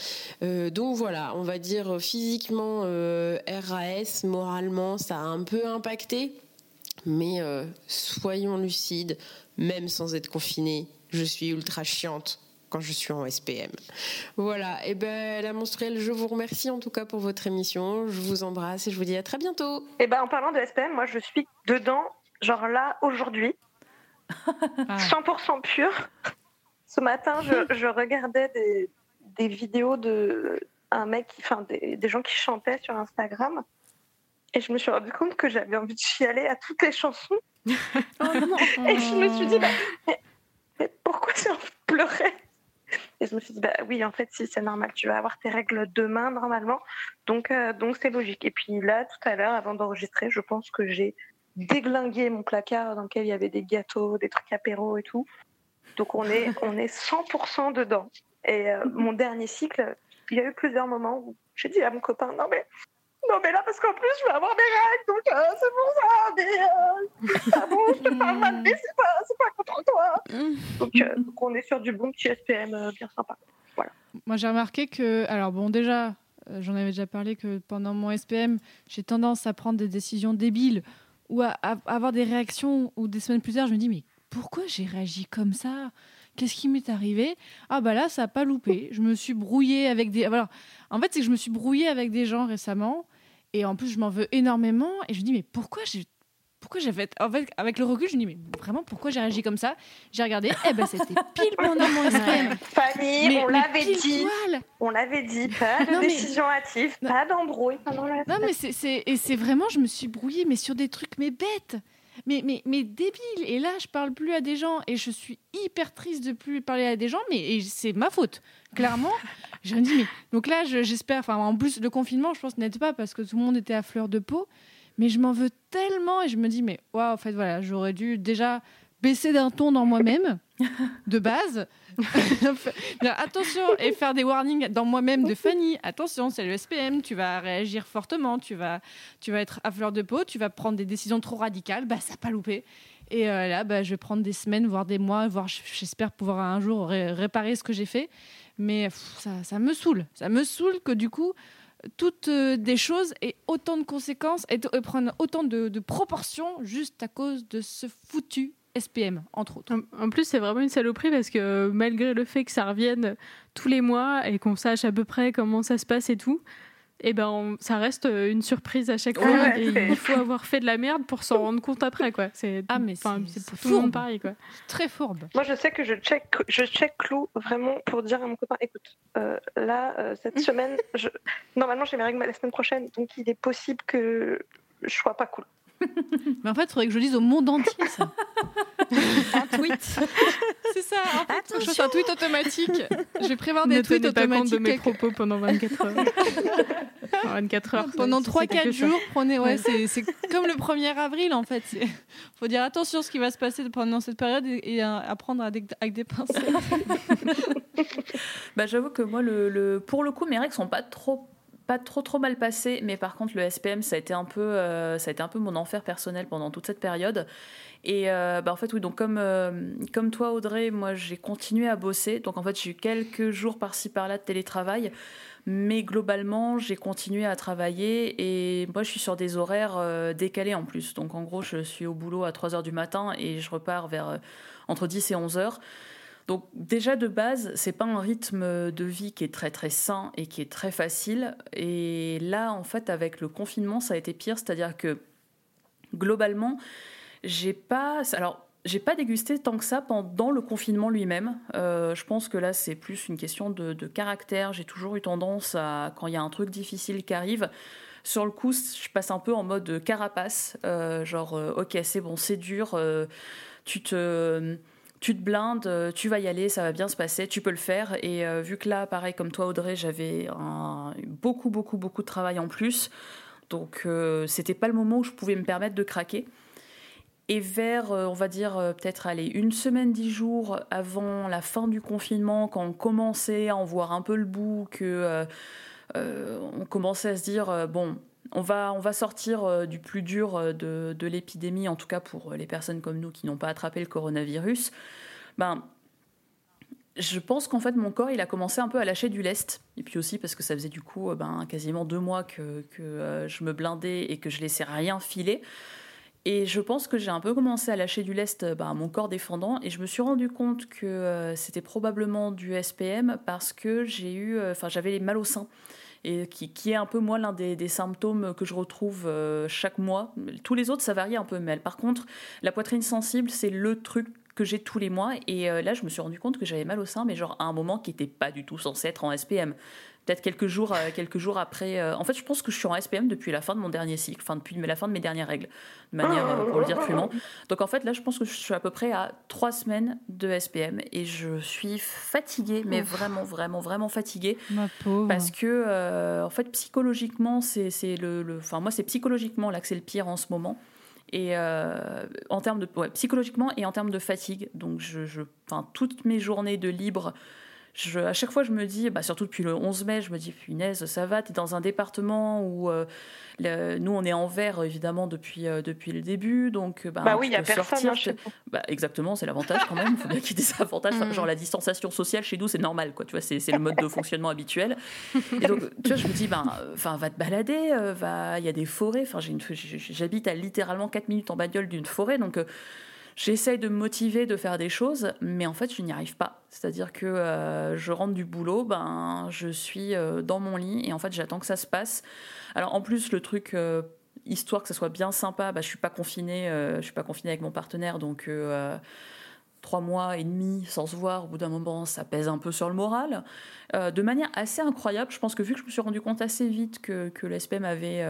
Donc voilà, on va dire physiquement RAS, moralement, ça a un peu impacté. Mais euh, soyons lucides, même sans être confinés, je suis ultra chiante quand je suis en SPM. Voilà, et ben la menstruelle, je vous remercie en tout cas pour votre émission. Je vous embrasse et je vous dis à très bientôt. Et ben en parlant de SPM, moi je suis dedans, genre là aujourd'hui, 100% pur. Ce matin, je, je regardais des, des vidéos de un mec, qui- enfin des, des gens qui chantaient sur Instagram, et je me suis rendu compte que j'avais envie de chialer à toutes les chansons. et je me suis dit, bah, mais, mais pourquoi j'ai envie de pleurer Et je me suis dit, bah oui, en fait, si c'est normal, tu vas avoir tes règles demain normalement, donc euh, donc c'est logique. Et puis là, tout à l'heure, avant d'enregistrer, je pense que j'ai déglingué mon placard dans lequel il y avait des gâteaux, des trucs apéro et tout. Donc on est on est 100% dedans. Et euh, mon dernier cycle, il y a eu plusieurs moments où j'ai dit à mon copain, non mais non mais là parce qu'en plus je vais avoir des règles, donc euh, c'est pour ça. Mais euh, ah bon, je te parle mal, mais c'est pas pas contre toi. Donc, euh, donc on est sur du bon petit SPM bien sympa. Voilà. Moi, j'ai remarqué que, alors bon, déjà, j'en avais déjà parlé que pendant mon SPM, j'ai tendance à prendre des décisions débiles ou à, à avoir des réactions ou des semaines plus tard, je me dis, mais pourquoi j'ai réagi comme ça? Qu'est-ce qui m'est arrivé? Ah bah là, ça n'a pas loupé. Je me suis brouillée avec des... Voilà. En fait, c'est que je me suis brouillée avec des gens récemment et en plus, je m'en veux énormément et je me dis, mais pourquoi j'ai... Pourquoi j'avais... En fait, avec le recul, je me dis, mais vraiment, pourquoi j'ai réagi comme ça? J'ai regardé, eh ben c'était pile pendant mon Mais- on l'avait dit. poil. On l'avait dit, pas de Non, mais- décision hâtive, pas d'embrouille pendant la Non, mais c'est, et c'est vraiment, je me suis brouillée, mais sur des trucs, mais bêtes, mais, mais, mais débiles. Et là, je parle plus à des gens et je suis hyper triste de plus parler à des gens, mais c'est ma faute, clairement. je me dis, mais donc là, je- j'espère, enfin, en plus, le confinement, je pense, n'aide pas parce que tout le monde était à fleur de peau, mais je m'en veux tellement et je me dis, mais waouh, en fait, voilà, j'aurais dû déjà baisser d'un ton dans moi-même, de base. attention, et faire des warnings dans moi-même de Fanny. Attention, c'est le SPM, tu vas réagir fortement, tu vas, tu vas être à fleur de peau, tu vas prendre des décisions trop radicales, bah ça pas loupé. Et euh, là, bah, je vais prendre des semaines, voire des mois, voire j'espère pouvoir un jour réparer ce que j'ai fait. Mais ça, me saoule. Ça me saoule que du coup, toutes euh, des choses aient autant de conséquences et, prennent autant de, de, proportions juste à cause de ce foutu SPM, entre autres. En plus, c'est vraiment une saloperie parce que malgré le fait que ça revienne tous les mois et qu'on sache à peu près comment ça se passe et tout, et eh ben ça reste euh, une surprise à chaque fois. Et il faut avoir fait de la merde pour s'en rendre compte après quoi. C'est ah mais c'est pour tout le monde pareil quoi. Très fourbe. Moi je sais que je check je check Clou vraiment pour dire à mon copain écoute euh, là euh, cette semaine je... normalement j'ai mes règles la semaine prochaine donc il est possible que je sois pas cool Mais en fait, il faudrait que je le dise au monde entier, ça. un tweet. C'est ça. En fait, je fasse un tweet automatique. Je vais prévoir des ne tweets pas automatiques. Compte de mes propos pendant 24 heures. 24 heures. Pendant 3-4 jours, prenez. Ouais, c'est comme le 1er avril, en fait. Il faut dire attention à ce qui va se passer pendant cette période et, apprendre avec des pincettes. bah, J'avoue que moi, le, le, pour le coup, mes règles sont pas trop pas trop trop mal passé, mais par contre le SPM ça a été un peu euh, ça a été un peu mon enfer personnel pendant toute cette période. Et euh, bah en fait oui donc comme euh, comme toi Audrey, moi j'ai continué à bosser, donc en fait j'ai eu quelques jours par-ci par-là de télétravail, mais globalement j'ai continué à travailler et moi je suis sur des horaires décalés en plus, donc en gros je suis au boulot à 3 heures du matin et je repars vers entre 10 et 11 heures. Donc déjà de base, c'est pas un rythme de vie qui est très très sain et qui est très facile. Et là, en fait, avec le confinement, ça a été pire, c'est-à-dire que globalement, j'ai pas, alors j'ai pas dégusté tant que ça pendant le confinement lui-même. Euh, je pense que là, c'est plus une question de, caractère. J'ai toujours eu tendance à, quand il y a un truc difficile qui arrive, sur le coup, je passe un peu en mode carapace, euh, genre, euh, ok, c'est bon, c'est dur, tu te tu te blindes, euh, tu vas y aller, ça va bien se passer, tu peux le faire. Et euh, vu que là, pareil comme toi Audrey, j'avais beaucoup, beaucoup, beaucoup de travail en plus. Donc euh, c'était pas le moment où je pouvais me permettre de craquer. Et vers, on va dire, peut-être aller une semaine, dix jours avant la fin du confinement, quand on commençait à en voir un peu le bout, que on commençait à se dire, bon, on va, on va sortir euh, du plus dur euh, de, l'épidémie, en tout cas pour les personnes comme nous qui n'ont pas attrapé le coronavirus. Ben, je pense qu'en fait mon corps il a commencé un peu à lâcher du lest. Et puis aussi parce que ça faisait du coup euh, ben, quasiment deux mois que, je me blindais et que je laissais rien filer. Et je pense que j'ai un peu commencé à lâcher du lest ben, mon corps défendant. Et je me suis rendu compte que c'était probablement du SPM parce que j'ai eu enfin j'avais les mal au sein et qui, est un peu moi l'un des, symptômes que je retrouve euh, chaque mois. Tous les autres, ça varie un peu, mais par contre, la poitrine sensible, c'est le truc que j'ai tous les mois. Et euh, là, je me suis rendu compte que j'avais mal au sein, mais genre à un moment qui n'était pas du tout censé être en SPM peut-être quelques jours, euh, quelques jours après. Euh, en fait, je pense que je suis en SPM depuis la fin de mon dernier cycle, enfin depuis la fin de mes dernières règles, de manière euh, pour le dire crûment. Donc en fait, là, je pense que je suis à peu près à trois semaines de SPM et je suis fatiguée, mais vraiment, vraiment, vraiment fatiguée. Ma pauvre. Parce que, en fait, psychologiquement, c'est le, Enfin, moi, c'est psychologiquement là que c'est le pire en ce moment et en termes de ouais, psychologiquement et en termes de fatigue donc je, je toutes mes journées de libre à chaque fois, je me dis, bah, surtout depuis le 11 mai, je me dis, punaise, ça va, tu es dans un département où euh, nous, on est en vert, évidemment, depuis, euh, depuis le début. Donc, bah, bah oui, il n'y a personne. Sortir, hein, bah, exactement, c'est l'avantage quand même. Il faut bien qu'il y ait des avantages. Mm. Genre, la distanciation sociale chez nous, c'est normal, quoi. Tu vois, c'est le mode de fonctionnement habituel. Et donc, tu vois, je me dis, ben, enfin, va te balader, euh, va, il y a des forêts. Enfin, j'habite à littéralement 4 minutes en bagnole d'une forêt. Donc, J'essaye de me motiver, de faire des choses, mais en fait, je n'y arrive pas. C'est-à-dire que euh, je rentre du boulot, ben, je suis euh, dans mon lit et en fait, j'attends que ça se passe. Alors, en plus, le truc, euh, histoire que ça soit bien sympa, ben, je suis pas confinée, je suis pas confinée avec mon partenaire, donc trois mois et demi sans se voir, au bout d'un moment, ça pèse un peu sur le moral. de manière assez incroyable, je pense que vu que je me suis rendu compte assez vite que, que l'SPM avait,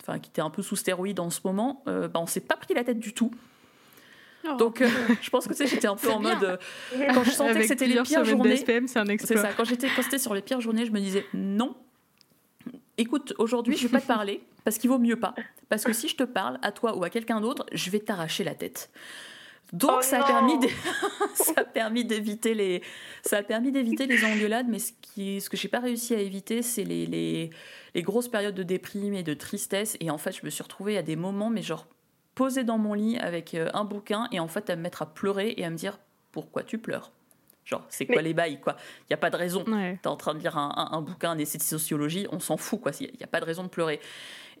enfin, qui était un peu sous stéroïde en ce moment, ben, on s'est pas pris la tête du tout. Oh. Donc, euh, je pense que j'étais un peu en mode. Euh, quand je sentais que c'était les pires journées. c'est ça. Quand j'étais c'était sur les pires journées, je me disais non. Écoute, aujourd'hui, je vais pas te parler parce qu'il vaut mieux pas. Parce que si je te parle à toi ou à quelqu'un d'autre, je vais t'arracher la tête. Donc Oh ça, a permis de- ça a permis d'éviter les ça a permis d'éviter les engueulades, mais ce qui ce que j'ai pas réussi à éviter, c'est les, les les grosses périodes de déprime et de tristesse. Et en fait, je me suis retrouvée à des moments, mais genre posée dans mon lit avec euh, un bouquin et en fait à me mettre à pleurer et à me dire pourquoi tu pleures? Genre, c'est quoi Mais- les bails, quoi? Il n'y a pas de raison. Ouais. T'es en train de lire un, un- un bouquin, un essai de sociologie, on s'en fout, quoi. Il n'y a pas de raison de pleurer.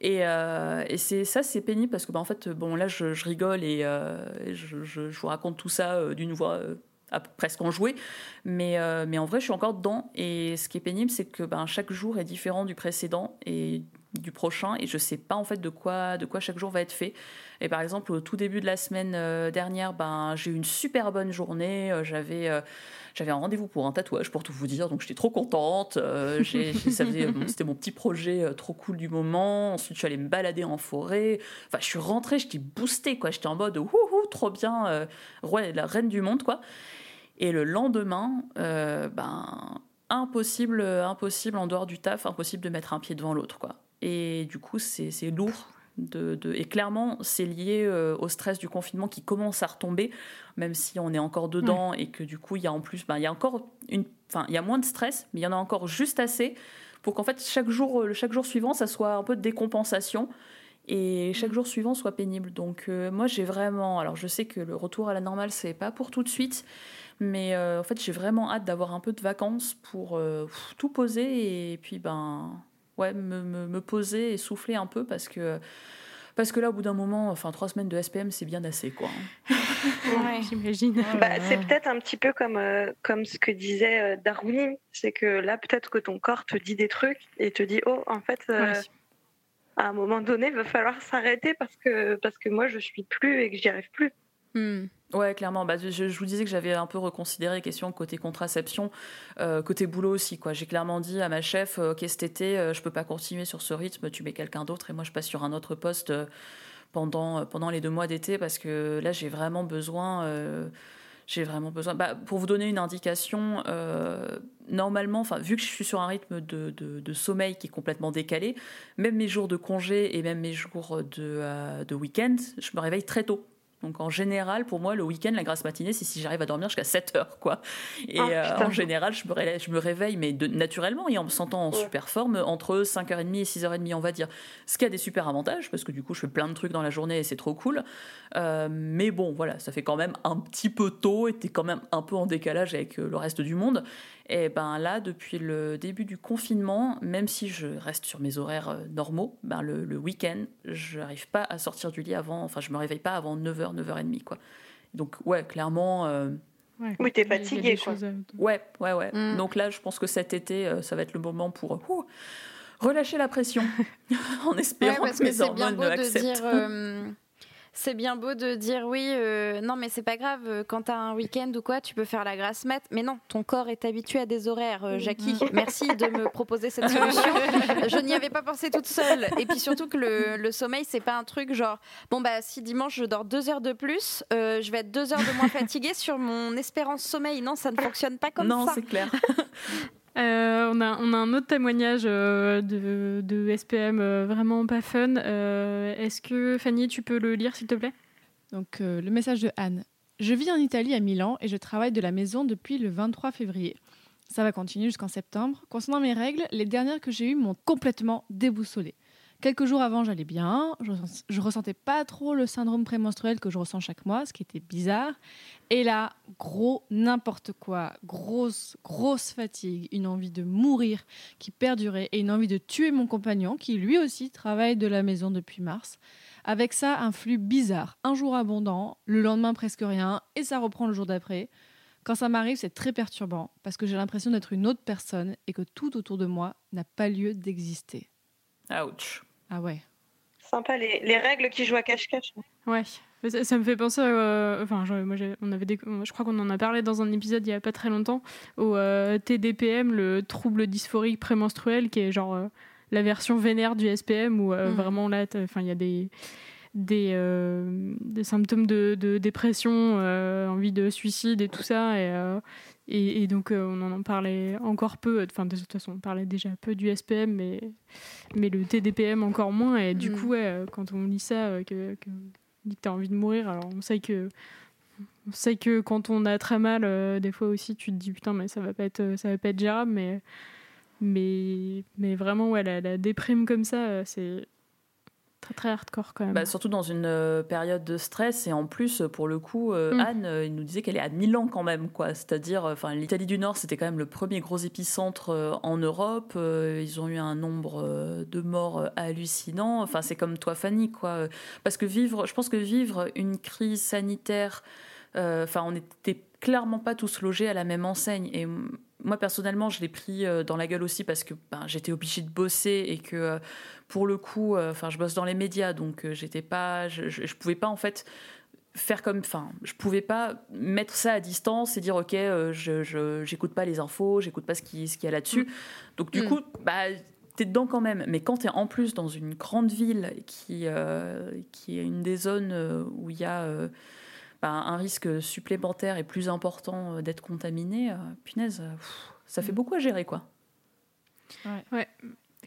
Et, euh, et c'est ça, c'est pénible parce que, bah, en fait, bon, là, je, je rigole et euh, je, je- je vous raconte tout ça euh, d'une voix euh, à- presque enjouée. Mais, euh, mais en vrai, je suis encore dedans. Et ce qui est pénible, c'est que ben, chaque jour est différent du précédent et du prochain. Et je sais pas, en fait, de quoi, de quoi chaque jour va être fait. Et par exemple, au tout début de la semaine euh, dernière, ben, j'ai eu une super bonne journée. Euh, J'avais euh, j'avais un rendez-vous pour un tatouage, pour tout vous dire, donc j'étais trop contente. Euh, C'était mon petit projet euh, trop cool du moment. Ensuite, je suis allée me balader en forêt. Enfin, je suis rentrée, j'étais boostée, quoi. J'étais en mode, wouhou, trop bien, ouais, la reine du monde, quoi. Et le lendemain, ben, impossible, impossible en dehors du taf, impossible de mettre un pied devant l'autre, quoi. Et du coup, c'est lourd. De, de- et clairement, c'est lié euh, au stress du confinement qui commence à retomber, même si on est encore dedans et que du coup, il y a en plus, ben, il y a encore une, enfin, il y a moins de stress, mais il y en a encore juste assez pour qu'en fait chaque jour, euh, chaque jour suivant, ça soit un peu de décompensation et chaque jour suivant soit pénible. Donc euh, moi, j'ai vraiment, alors je sais que le retour à la normale, c'est pas pour tout de suite, mais euh, en fait, j'ai vraiment hâte d'avoir un peu de vacances pour euh, tout poser et puis ben ouais, me, me- me poser et souffler un peu parce que parce que là, au bout d'un moment, enfin trois semaines de SPM, c'est bien assez quoi. J'imagine. Bah, c'est peut-être un petit peu comme, euh, comme ce que disait euh, Darwin, c'est que là peut-être que ton corps te dit des trucs et te dit oh en fait euh, à un moment donné il va falloir s'arrêter parce que parce que moi je suis plus et que j'y arrive plus. Ouais, clairement. Bah, je, vous disais que j'avais un peu reconsidéré question côté contraception, euh, côté boulot aussi. quoi. J'ai clairement dit à ma chef, euh, ok, cet été, euh, je peux pas continuer sur ce rythme, tu mets quelqu'un d'autre et moi je passe sur un autre poste euh, pendant, pendant les deux mois d'été parce que là j'ai vraiment besoin. j'ai vraiment besoin. Bah, pour vous donner une indication, normalement, vu que je suis sur un rythme de, de- sommeil qui est complètement décalé, même mes jours de congé et même mes jours de, de week-end, je me réveille très tôt. Donc en général, pour moi, le week-end, la grasse matinée, c'est si j'arrive à dormir jusqu'à 7 heures, quoi. Et Ah, euh, en général, je me, réveille, je me réveille, mais de- naturellement et en me sentant en super forme, entre 5h30 et 6h30, on va dire. Ce qui a des super avantages, parce que du coup, je fais plein de trucs dans la journée et c'est trop cool. Euh, mais bon, voilà, ça fait quand même un petit peu tôt et t'es quand même un peu en décalage avec euh, le reste du monde. Et ben là, depuis le début du confinement, même si je reste sur mes horaires euh, normaux, ben le, le week-end, je n'arrive pas à sortir du lit avant, enfin, je me réveille pas avant 9h, 9h30, quoi. Donc, ouais, clairement. euh, Ouais. Oui, t'es fatigué quoi. choses Ouais, ouais, ouais. Mm. Donc là, je pense que cet été, euh, ça va être le moment pour euh, ouh, relâcher la pression, en Ouais, espérant parce que que mes bien hormones beau de acceptent. dire. euh, c'est bien beau de dire oui, euh, non mais c'est pas grave, euh, quand t'as un week-end ou quoi, tu peux faire la grasse mat. Mais non, ton corps est habitué à des horaires, euh, Jackie. Merci de me proposer cette solution. Je n'y avais pas pensé toute seule. Et puis surtout que le, le sommeil, c'est pas un truc genre, bon bah si dimanche je dors deux heures de plus, euh, je vais être deux heures de moins fatiguée sur mon espérance sommeil. Non, ça ne fonctionne pas comme non, ça. c'est clair. Euh, on, a, un autre témoignage euh, de, SPM euh, vraiment pas fun. Est-ce que Fanny, tu peux le lire s'il te plaît? Donc le message de Anne. Je vis en Italie à Milan et je travaille de la maison depuis le 23 février. Ça va continuer jusqu'en septembre. Concernant mes règles, les dernières que j'ai eues m'ont complètement déboussolée. Quelques jours avant, j'allais bien. Je, je ressentais pas trop le syndrome prémenstruel que je ressens chaque mois, ce qui était bizarre. Et là, gros n'importe quoi, grosse, grosse fatigue, une envie de mourir qui perdurait et une envie de tuer mon compagnon qui lui aussi travaille de la maison depuis mars. Avec ça, un flux bizarre, un jour abondant, le lendemain presque rien, et ça reprend le jour d'après. Quand ça m'arrive, c'est très perturbant parce que j'ai l'impression d'être une autre personne et que tout autour de moi n'a pas lieu d'exister. Ouch. Ah ouais. Sympa les, les règles qui jouent à cache-cache. Ouais. Ça, ça me fait penser, euh, enfin, je, moi, on avait des- je crois qu'on en a parlé dans un épisode il y a pas très longtemps, au euh, TDPM, le trouble dysphorique prémenstruel, qui est genre euh, la version vénère du SPM, où euh, Mhm. vraiment là, enfin, il y a des des, des symptômes de, de dépression, envie de suicide et tout ça, et, et, et donc euh, on en parlait encore peu. Enfin, de toute façon, on parlait déjà peu du SPM, mais mais le TDPM encore moins. Et du Mhm. coup, ouais, euh, quand on lit ça, euh, que, que dit que t'as envie de mourir, alors on sait que on sait que quand on a très mal, euh, des fois aussi, tu te dis putain, mais ça va pas être, ça va pas être gérable, mais, mais, mais vraiment, ouais, la, la déprime comme ça, c'est très très hardcore quand même. Bah, surtout dans une euh, période de stress. Et en plus pour le coup euh, Mm. Anne euh, il nous disait qu'elle est à Milan quand même quoi. C'est-à-dire euh, enfin l'Italie du Nord c'était quand même le premier gros épicentre euh, en Europe. Euh, ils ont eu un nombre euh, de morts euh, hallucinant. Enfin c'est comme toi Fanny quoi. Euh, parce que vivre je pense que vivre une crise sanitaire euh, enfin on n'était clairement pas tous logés à la même enseigne. Et moi personnellement je l'ai pris euh, dans la gueule aussi parce que ben, j'étais obligée de bosser et que euh, pour le coup euh, enfin je bosse dans les médias donc j'étais pas je, je, je pouvais pas en fait faire comme enfin je pouvais pas mettre ça à distance et dire ok je j'écoute pas les infos j'écoute pas ce qui ce qu'il y a là-dessus. Donc du Mm. coup bah t'es dedans quand même. Mais quand t'es en plus dans une grande ville qui euh, qui est une des zones où il y a euh, bah, un risque supplémentaire et plus important euh, d'être contaminé euh, punaise euh, pff, ça fait beaucoup à gérer quoi Ouais,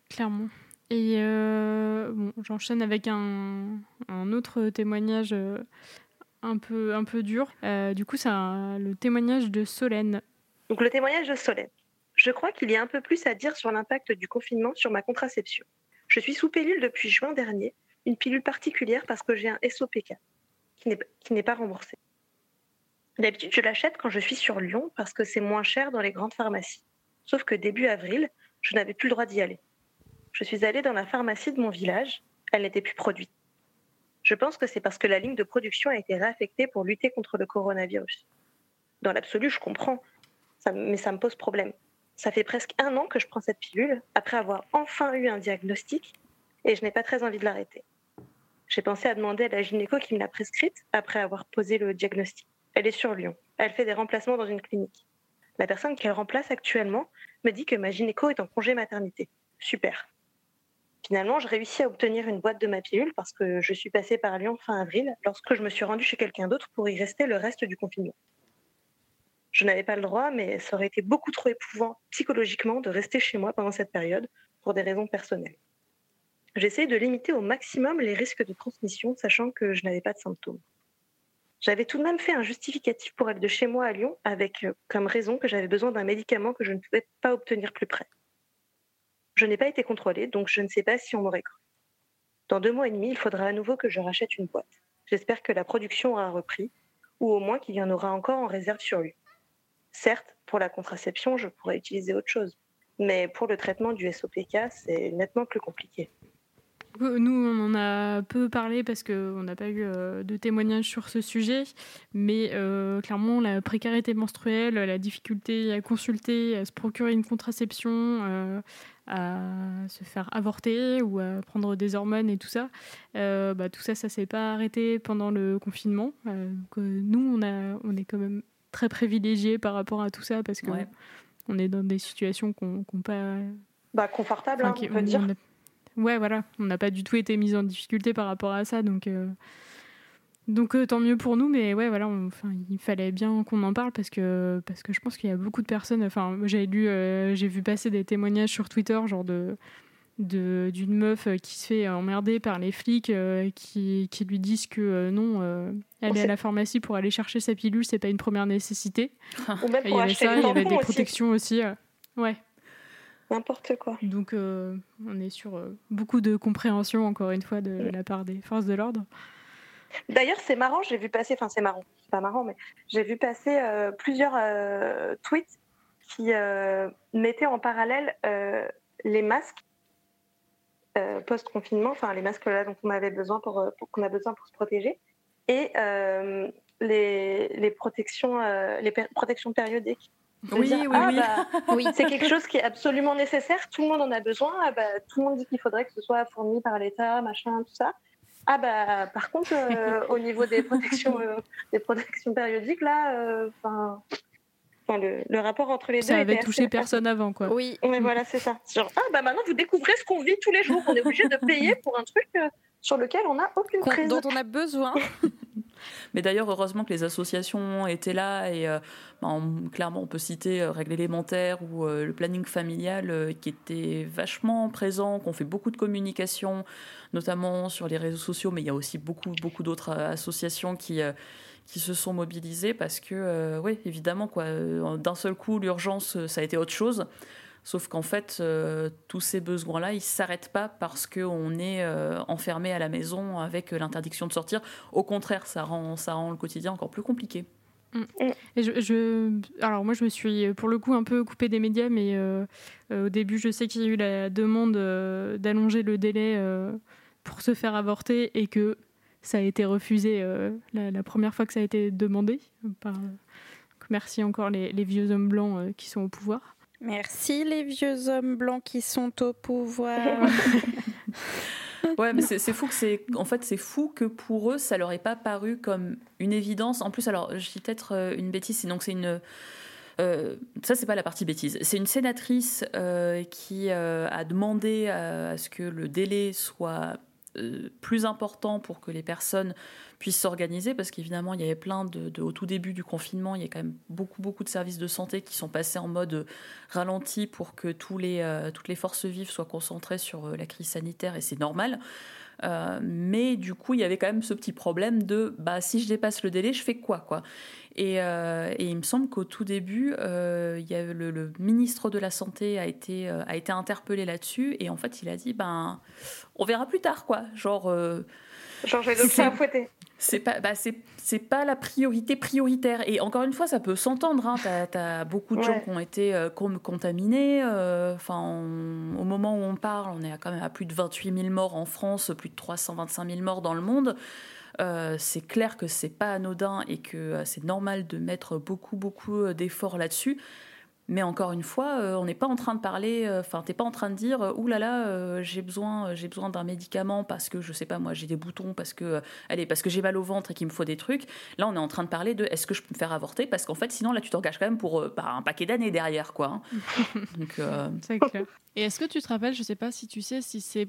clairement. Et euh, bon, j'enchaîne avec un, un autre témoignage un peu, un peu dur. Euh, du coup, c'est le témoignage de Solène. Donc le témoignage de Solène. Je crois qu'il y a un peu plus à dire sur l'impact du confinement sur ma contraception. Je suis sous pilule depuis juin dernier, une pilule particulière parce que j'ai un SOPK qui n'est pas remboursé. D'habitude, je l'achète quand je suis sur Lyon parce que c'est moins cher dans les grandes pharmacies. Sauf que début avril, je n'avais plus le droit d'y aller. Je suis allée dans la pharmacie de mon village, elle n'était plus produite. Je pense que c'est parce que la ligne de production a été réaffectée pour lutter contre le coronavirus. Dans l'absolu, je comprends, mais ça me pose problème. Ça fait presque un an que je prends cette pilule, après avoir enfin eu un diagnostic, et je n'ai pas très envie de l'arrêter. J'ai pensé à demander à la gynéco qui me l'a prescrite après avoir posé le diagnostic. Elle est sur Lyon. Elle fait des remplacements dans une clinique. La personne qu'elle remplace actuellement me dit que ma gynéco est en congé maternité. Super. Finalement, je réussis à obtenir une boîte de ma pilule parce que je suis passée par Lyon fin avril lorsque je me suis rendue chez quelqu'un d'autre pour y rester le reste du confinement. Je n'avais pas le droit, mais ça aurait été beaucoup trop éprouvant psychologiquement de rester chez moi pendant cette période pour des raisons personnelles. J'essaie de limiter au maximum les risques de transmission, sachant que je n'avais pas de symptômes. J'avais tout de même fait un justificatif pour être de chez moi à Lyon, avec euh, comme raison que j'avais besoin d'un médicament que je ne pouvais pas obtenir plus près. Je n'ai pas été contrôlée, donc je ne sais pas si on m'aurait cru. Dans deux mois et demi, il faudra à nouveau que je rachète une boîte. J'espère que la production aura repris, ou au moins qu'il y en aura encore en réserve sur lui. Certes, pour la contraception, je pourrais utiliser autre chose, mais pour le traitement du SOPK, c'est nettement plus compliqué. Nous, on en a peu parlé parce qu'on n'a pas eu euh, de témoignages sur ce sujet, mais euh, clairement, la précarité menstruelle, la difficulté à consulter, à se procurer une contraception, euh, à se faire avorter ou à prendre des hormones et tout ça, euh, bah, tout ça, ça s'est pas arrêté pendant le confinement. Donc, nous, on, a, on est quand même très privilégiés par rapport à tout ça parce que Ouais. on est dans des situations qu'on qu'on pas Bah, confortable, Enfin, hein, on peut dire. a- Ouais, voilà, on n'a pas du tout été mis en difficulté par rapport à ça, donc euh, donc euh, tant mieux pour nous, mais ouais, voilà, on- enfin, il fallait bien qu'on en parle parce que parce que je pense qu'il y a beaucoup de personnes. Enfin, j'ai lu, euh, j'ai vu passer des témoignages sur Twitter, genre de de- d'une meuf qui se fait emmerder par les flics qui, qui lui disent que non, On aller à la pharmacie pour aller chercher sa pilule, c'est pas une première nécessité. Ou même Et il y pour avait acheter ça, il y avait des aussi. protections aussi. euh, ouais. N'importe quoi. Donc euh, on est sur euh, beaucoup de compréhension encore une fois de la part des forces de l'ordre. D'ailleurs, c'est marrant, j'ai vu passer, enfin c'est marrant, c'est pas marrant, mais j'ai vu passer euh, plusieurs tweets qui mettaient en parallèle les masques post-confinement, enfin les masques là dont on avait besoin pour, pour- qu'on a besoin pour se protéger, et les, les protections, les protections périodiques. Oui, dire, oui, ah, oui. bah, oui, c'est quelque chose qui est absolument nécessaire. Tout le monde en a besoin. Ah bah, tout le monde dit qu'il faudrait que ce soit fourni par l'État, machin, tout ça. Ah bah, par contre, euh, au niveau des protections, euh, des protections périodiques, là, euh, enfin, le, le rapport entre les Ça deux avait était touché assez- personne avant quoi. Oui. Ouais, voilà, c'est ça. Genre, ah bah maintenant vous découvrez ce qu'on vit tous les jours. On est obligé de payer pour un truc euh, sur lequel on n'a aucune prise. dont on a besoin. Mais d'ailleurs, heureusement que les associations étaient là et euh, bah, clairement, on peut citer euh, Règles élémentaires ou euh, le planning familial euh, qui était vachement présent, qu'on fait beaucoup de communication, notamment sur les réseaux sociaux, mais il y a aussi beaucoup, beaucoup d'autres associations qui. qui se sont mobilisées parce que, oui, évidemment, quoi, d'un seul coup, l'urgence, ça a été autre chose. Sauf qu'en fait, euh, tous ces besoins-là, ils ne s'arrêtent pas parce qu'on est euh, enfermé à la maison avec euh, l'interdiction de sortir. Au contraire, ça rend, ça rend le quotidien encore plus compliqué. Et je, alors moi, je me suis pour le coup un peu coupée des médias, mais au début, je sais qu'il y a eu la demande d'allonger le délai pour se faire avorter et que ça a été refusé la, première fois que ça a été demandé. Merci encore les, vieux hommes blancs qui sont au pouvoir. Merci les vieux hommes blancs qui sont au pouvoir. Ouais, mais c'est fou que c'est. En fait, c'est fou que pour eux, ça leur ait pas paru comme une évidence. En plus, alors, je dis peut-être euh, une bêtise. Donc, c'est une. euh, ça, c'est pas la partie bêtise. C'est une sénatrice euh, qui euh, a demandé à, à ce que le délai soit euh, plus important pour que les personnes puissent s'organiser, parce qu'évidemment, il y avait plein de, Au tout début du confinement, il y a quand même beaucoup, beaucoup de services de santé qui sont passés en mode ralenti pour que tous les, euh, toutes les forces vives soient concentrées sur euh, la crise sanitaire, et c'est normal. Euh, mais du coup, il y avait quand même ce petit problème de bah, si je dépasse le délai, je fais quoi, quoi? Et, il me semble qu'au tout début, il y a le, le ministre de la Santé a été, a été interpellé là-dessus. Et en fait, il a dit ben, on verra plus tard, quoi. Genre. Genre, j'ai d'autres chats à fouetter. c'est pas, bah, c'est, pas la priorité prioritaire. Et encore une fois, ça peut s'entendre. Hein. T'as, as beaucoup de gens qui ont été euh, contaminés. euh, Enfin, au moment où on parle, on est à quand même à plus de 28 000 morts en France, plus de 325 000 morts dans le monde. Euh, c'est clair que c'est pas anodin et que c'est normal de mettre beaucoup, beaucoup d'efforts là-dessus. Mais encore une fois, euh, on n'est pas en train de parler, euh, enfin, t'es pas en train de dire, euh, ouh là là, euh, j'ai besoin, euh, j'ai besoin d'un médicament parce que je sais pas moi, j'ai des boutons, parce que, euh, allez, parce que j'ai mal au ventre et qu'il me faut des trucs. Là, on est en train de parler de, est-ce que je peux me faire avorter? Parce qu'en fait, sinon là, tu t'engages quand même pour euh, bah, un paquet d'années derrière, quoi. hein. Donc, euh, C'est clair. Et est-ce que tu te rappelles, je sais pas si tu sais, si c'est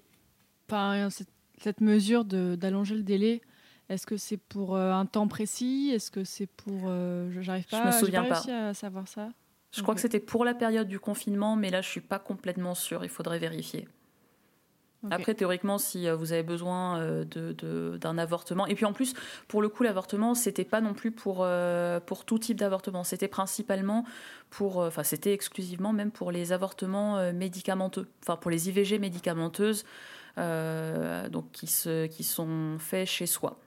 pas cette, cette mesure d'allonger le délai, est-ce que c'est pour euh, un temps précis? Est-ce que c'est pour. euh, je- J'arrive Je pas, me j'ai souviens pas pas. réussi à savoir ça. Je crois que c'était pour la période du confinement, mais là, je suis pas complètement sûre. Il faudrait vérifier. Après, théoriquement, si euh, vous avez besoin euh, de- de- d'un avortement, et puis en plus, pour le coup, l'avortement, c'était pas non plus pour, euh, pour tout type d'avortement. C'était principalement pour, euh, enfin, c'était exclusivement même pour les avortements euh, médicamenteux, enfin pour les IVG médicamenteuses, euh, donc qui se, qui sont faits chez soi.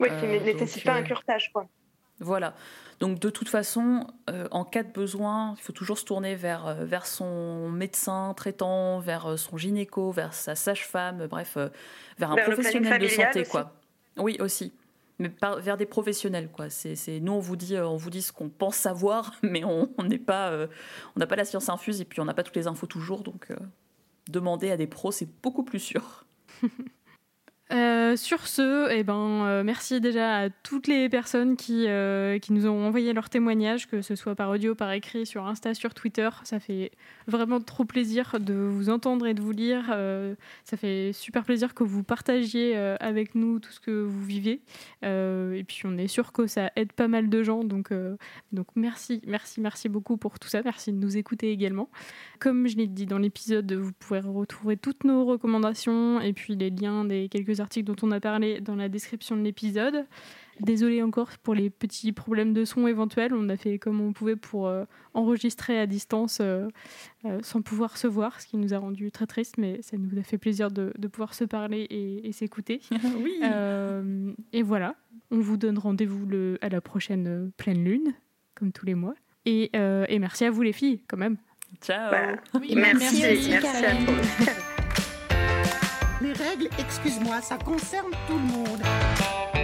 Oui, qui Euh, ne pas un curtage, quoi. Voilà. Donc de toute façon, euh, en cas de besoin, il faut toujours se tourner vers, euh, vers son médecin traitant, vers euh, son gynéco, vers sa sage-femme, bref, euh, vers un Vers professionnel de santé, aussi. quoi. Oui, aussi. Mais par- vers des professionnels, quoi. C'est, c'est- nous, on vous dit, on vous dit ce qu'on pense savoir, mais on on n'est pas, euh, on n'a pas la science infuse et puis on n'a pas toutes les infos toujours, donc euh, demander à des pros, c'est beaucoup plus sûr. Euh, sur ce, eh ben, euh, merci déjà à toutes les personnes qui, euh, qui nous ont envoyé leurs témoignages, que ce soit par audio, par écrit, sur Insta, sur Twitter. Ça fait vraiment trop plaisir de vous entendre et de vous lire. Ça fait super plaisir que vous partagiez avec nous tout ce que vous vivez. Et puis on est sûr que ça aide pas mal de gens. Donc, donc merci, merci, merci beaucoup pour tout ça. Merci de nous écouter également. Comme je l'ai dit dans l'épisode, vous pourrez retrouver toutes nos recommandations et puis les liens des quelques articles dont on a parlé dans la description de l'épisode. Désolée encore pour les petits problèmes de son éventuels. On a fait comme on pouvait pour euh, enregistrer à distance euh, euh, sans pouvoir se voir, ce qui nous a rendu très tristes, mais ça nous a fait plaisir de, de pouvoir se parler et, et s'écouter. oui. Euh, et voilà, on vous donne rendez-vous à la prochaine pleine lune, comme tous les mois. Et, euh, et merci à vous les filles, quand même. Ciao. Bah, Oui, merci, merci merci, aussi, à Karen. Les règles, excuse-moi, ça concerne tout le monde.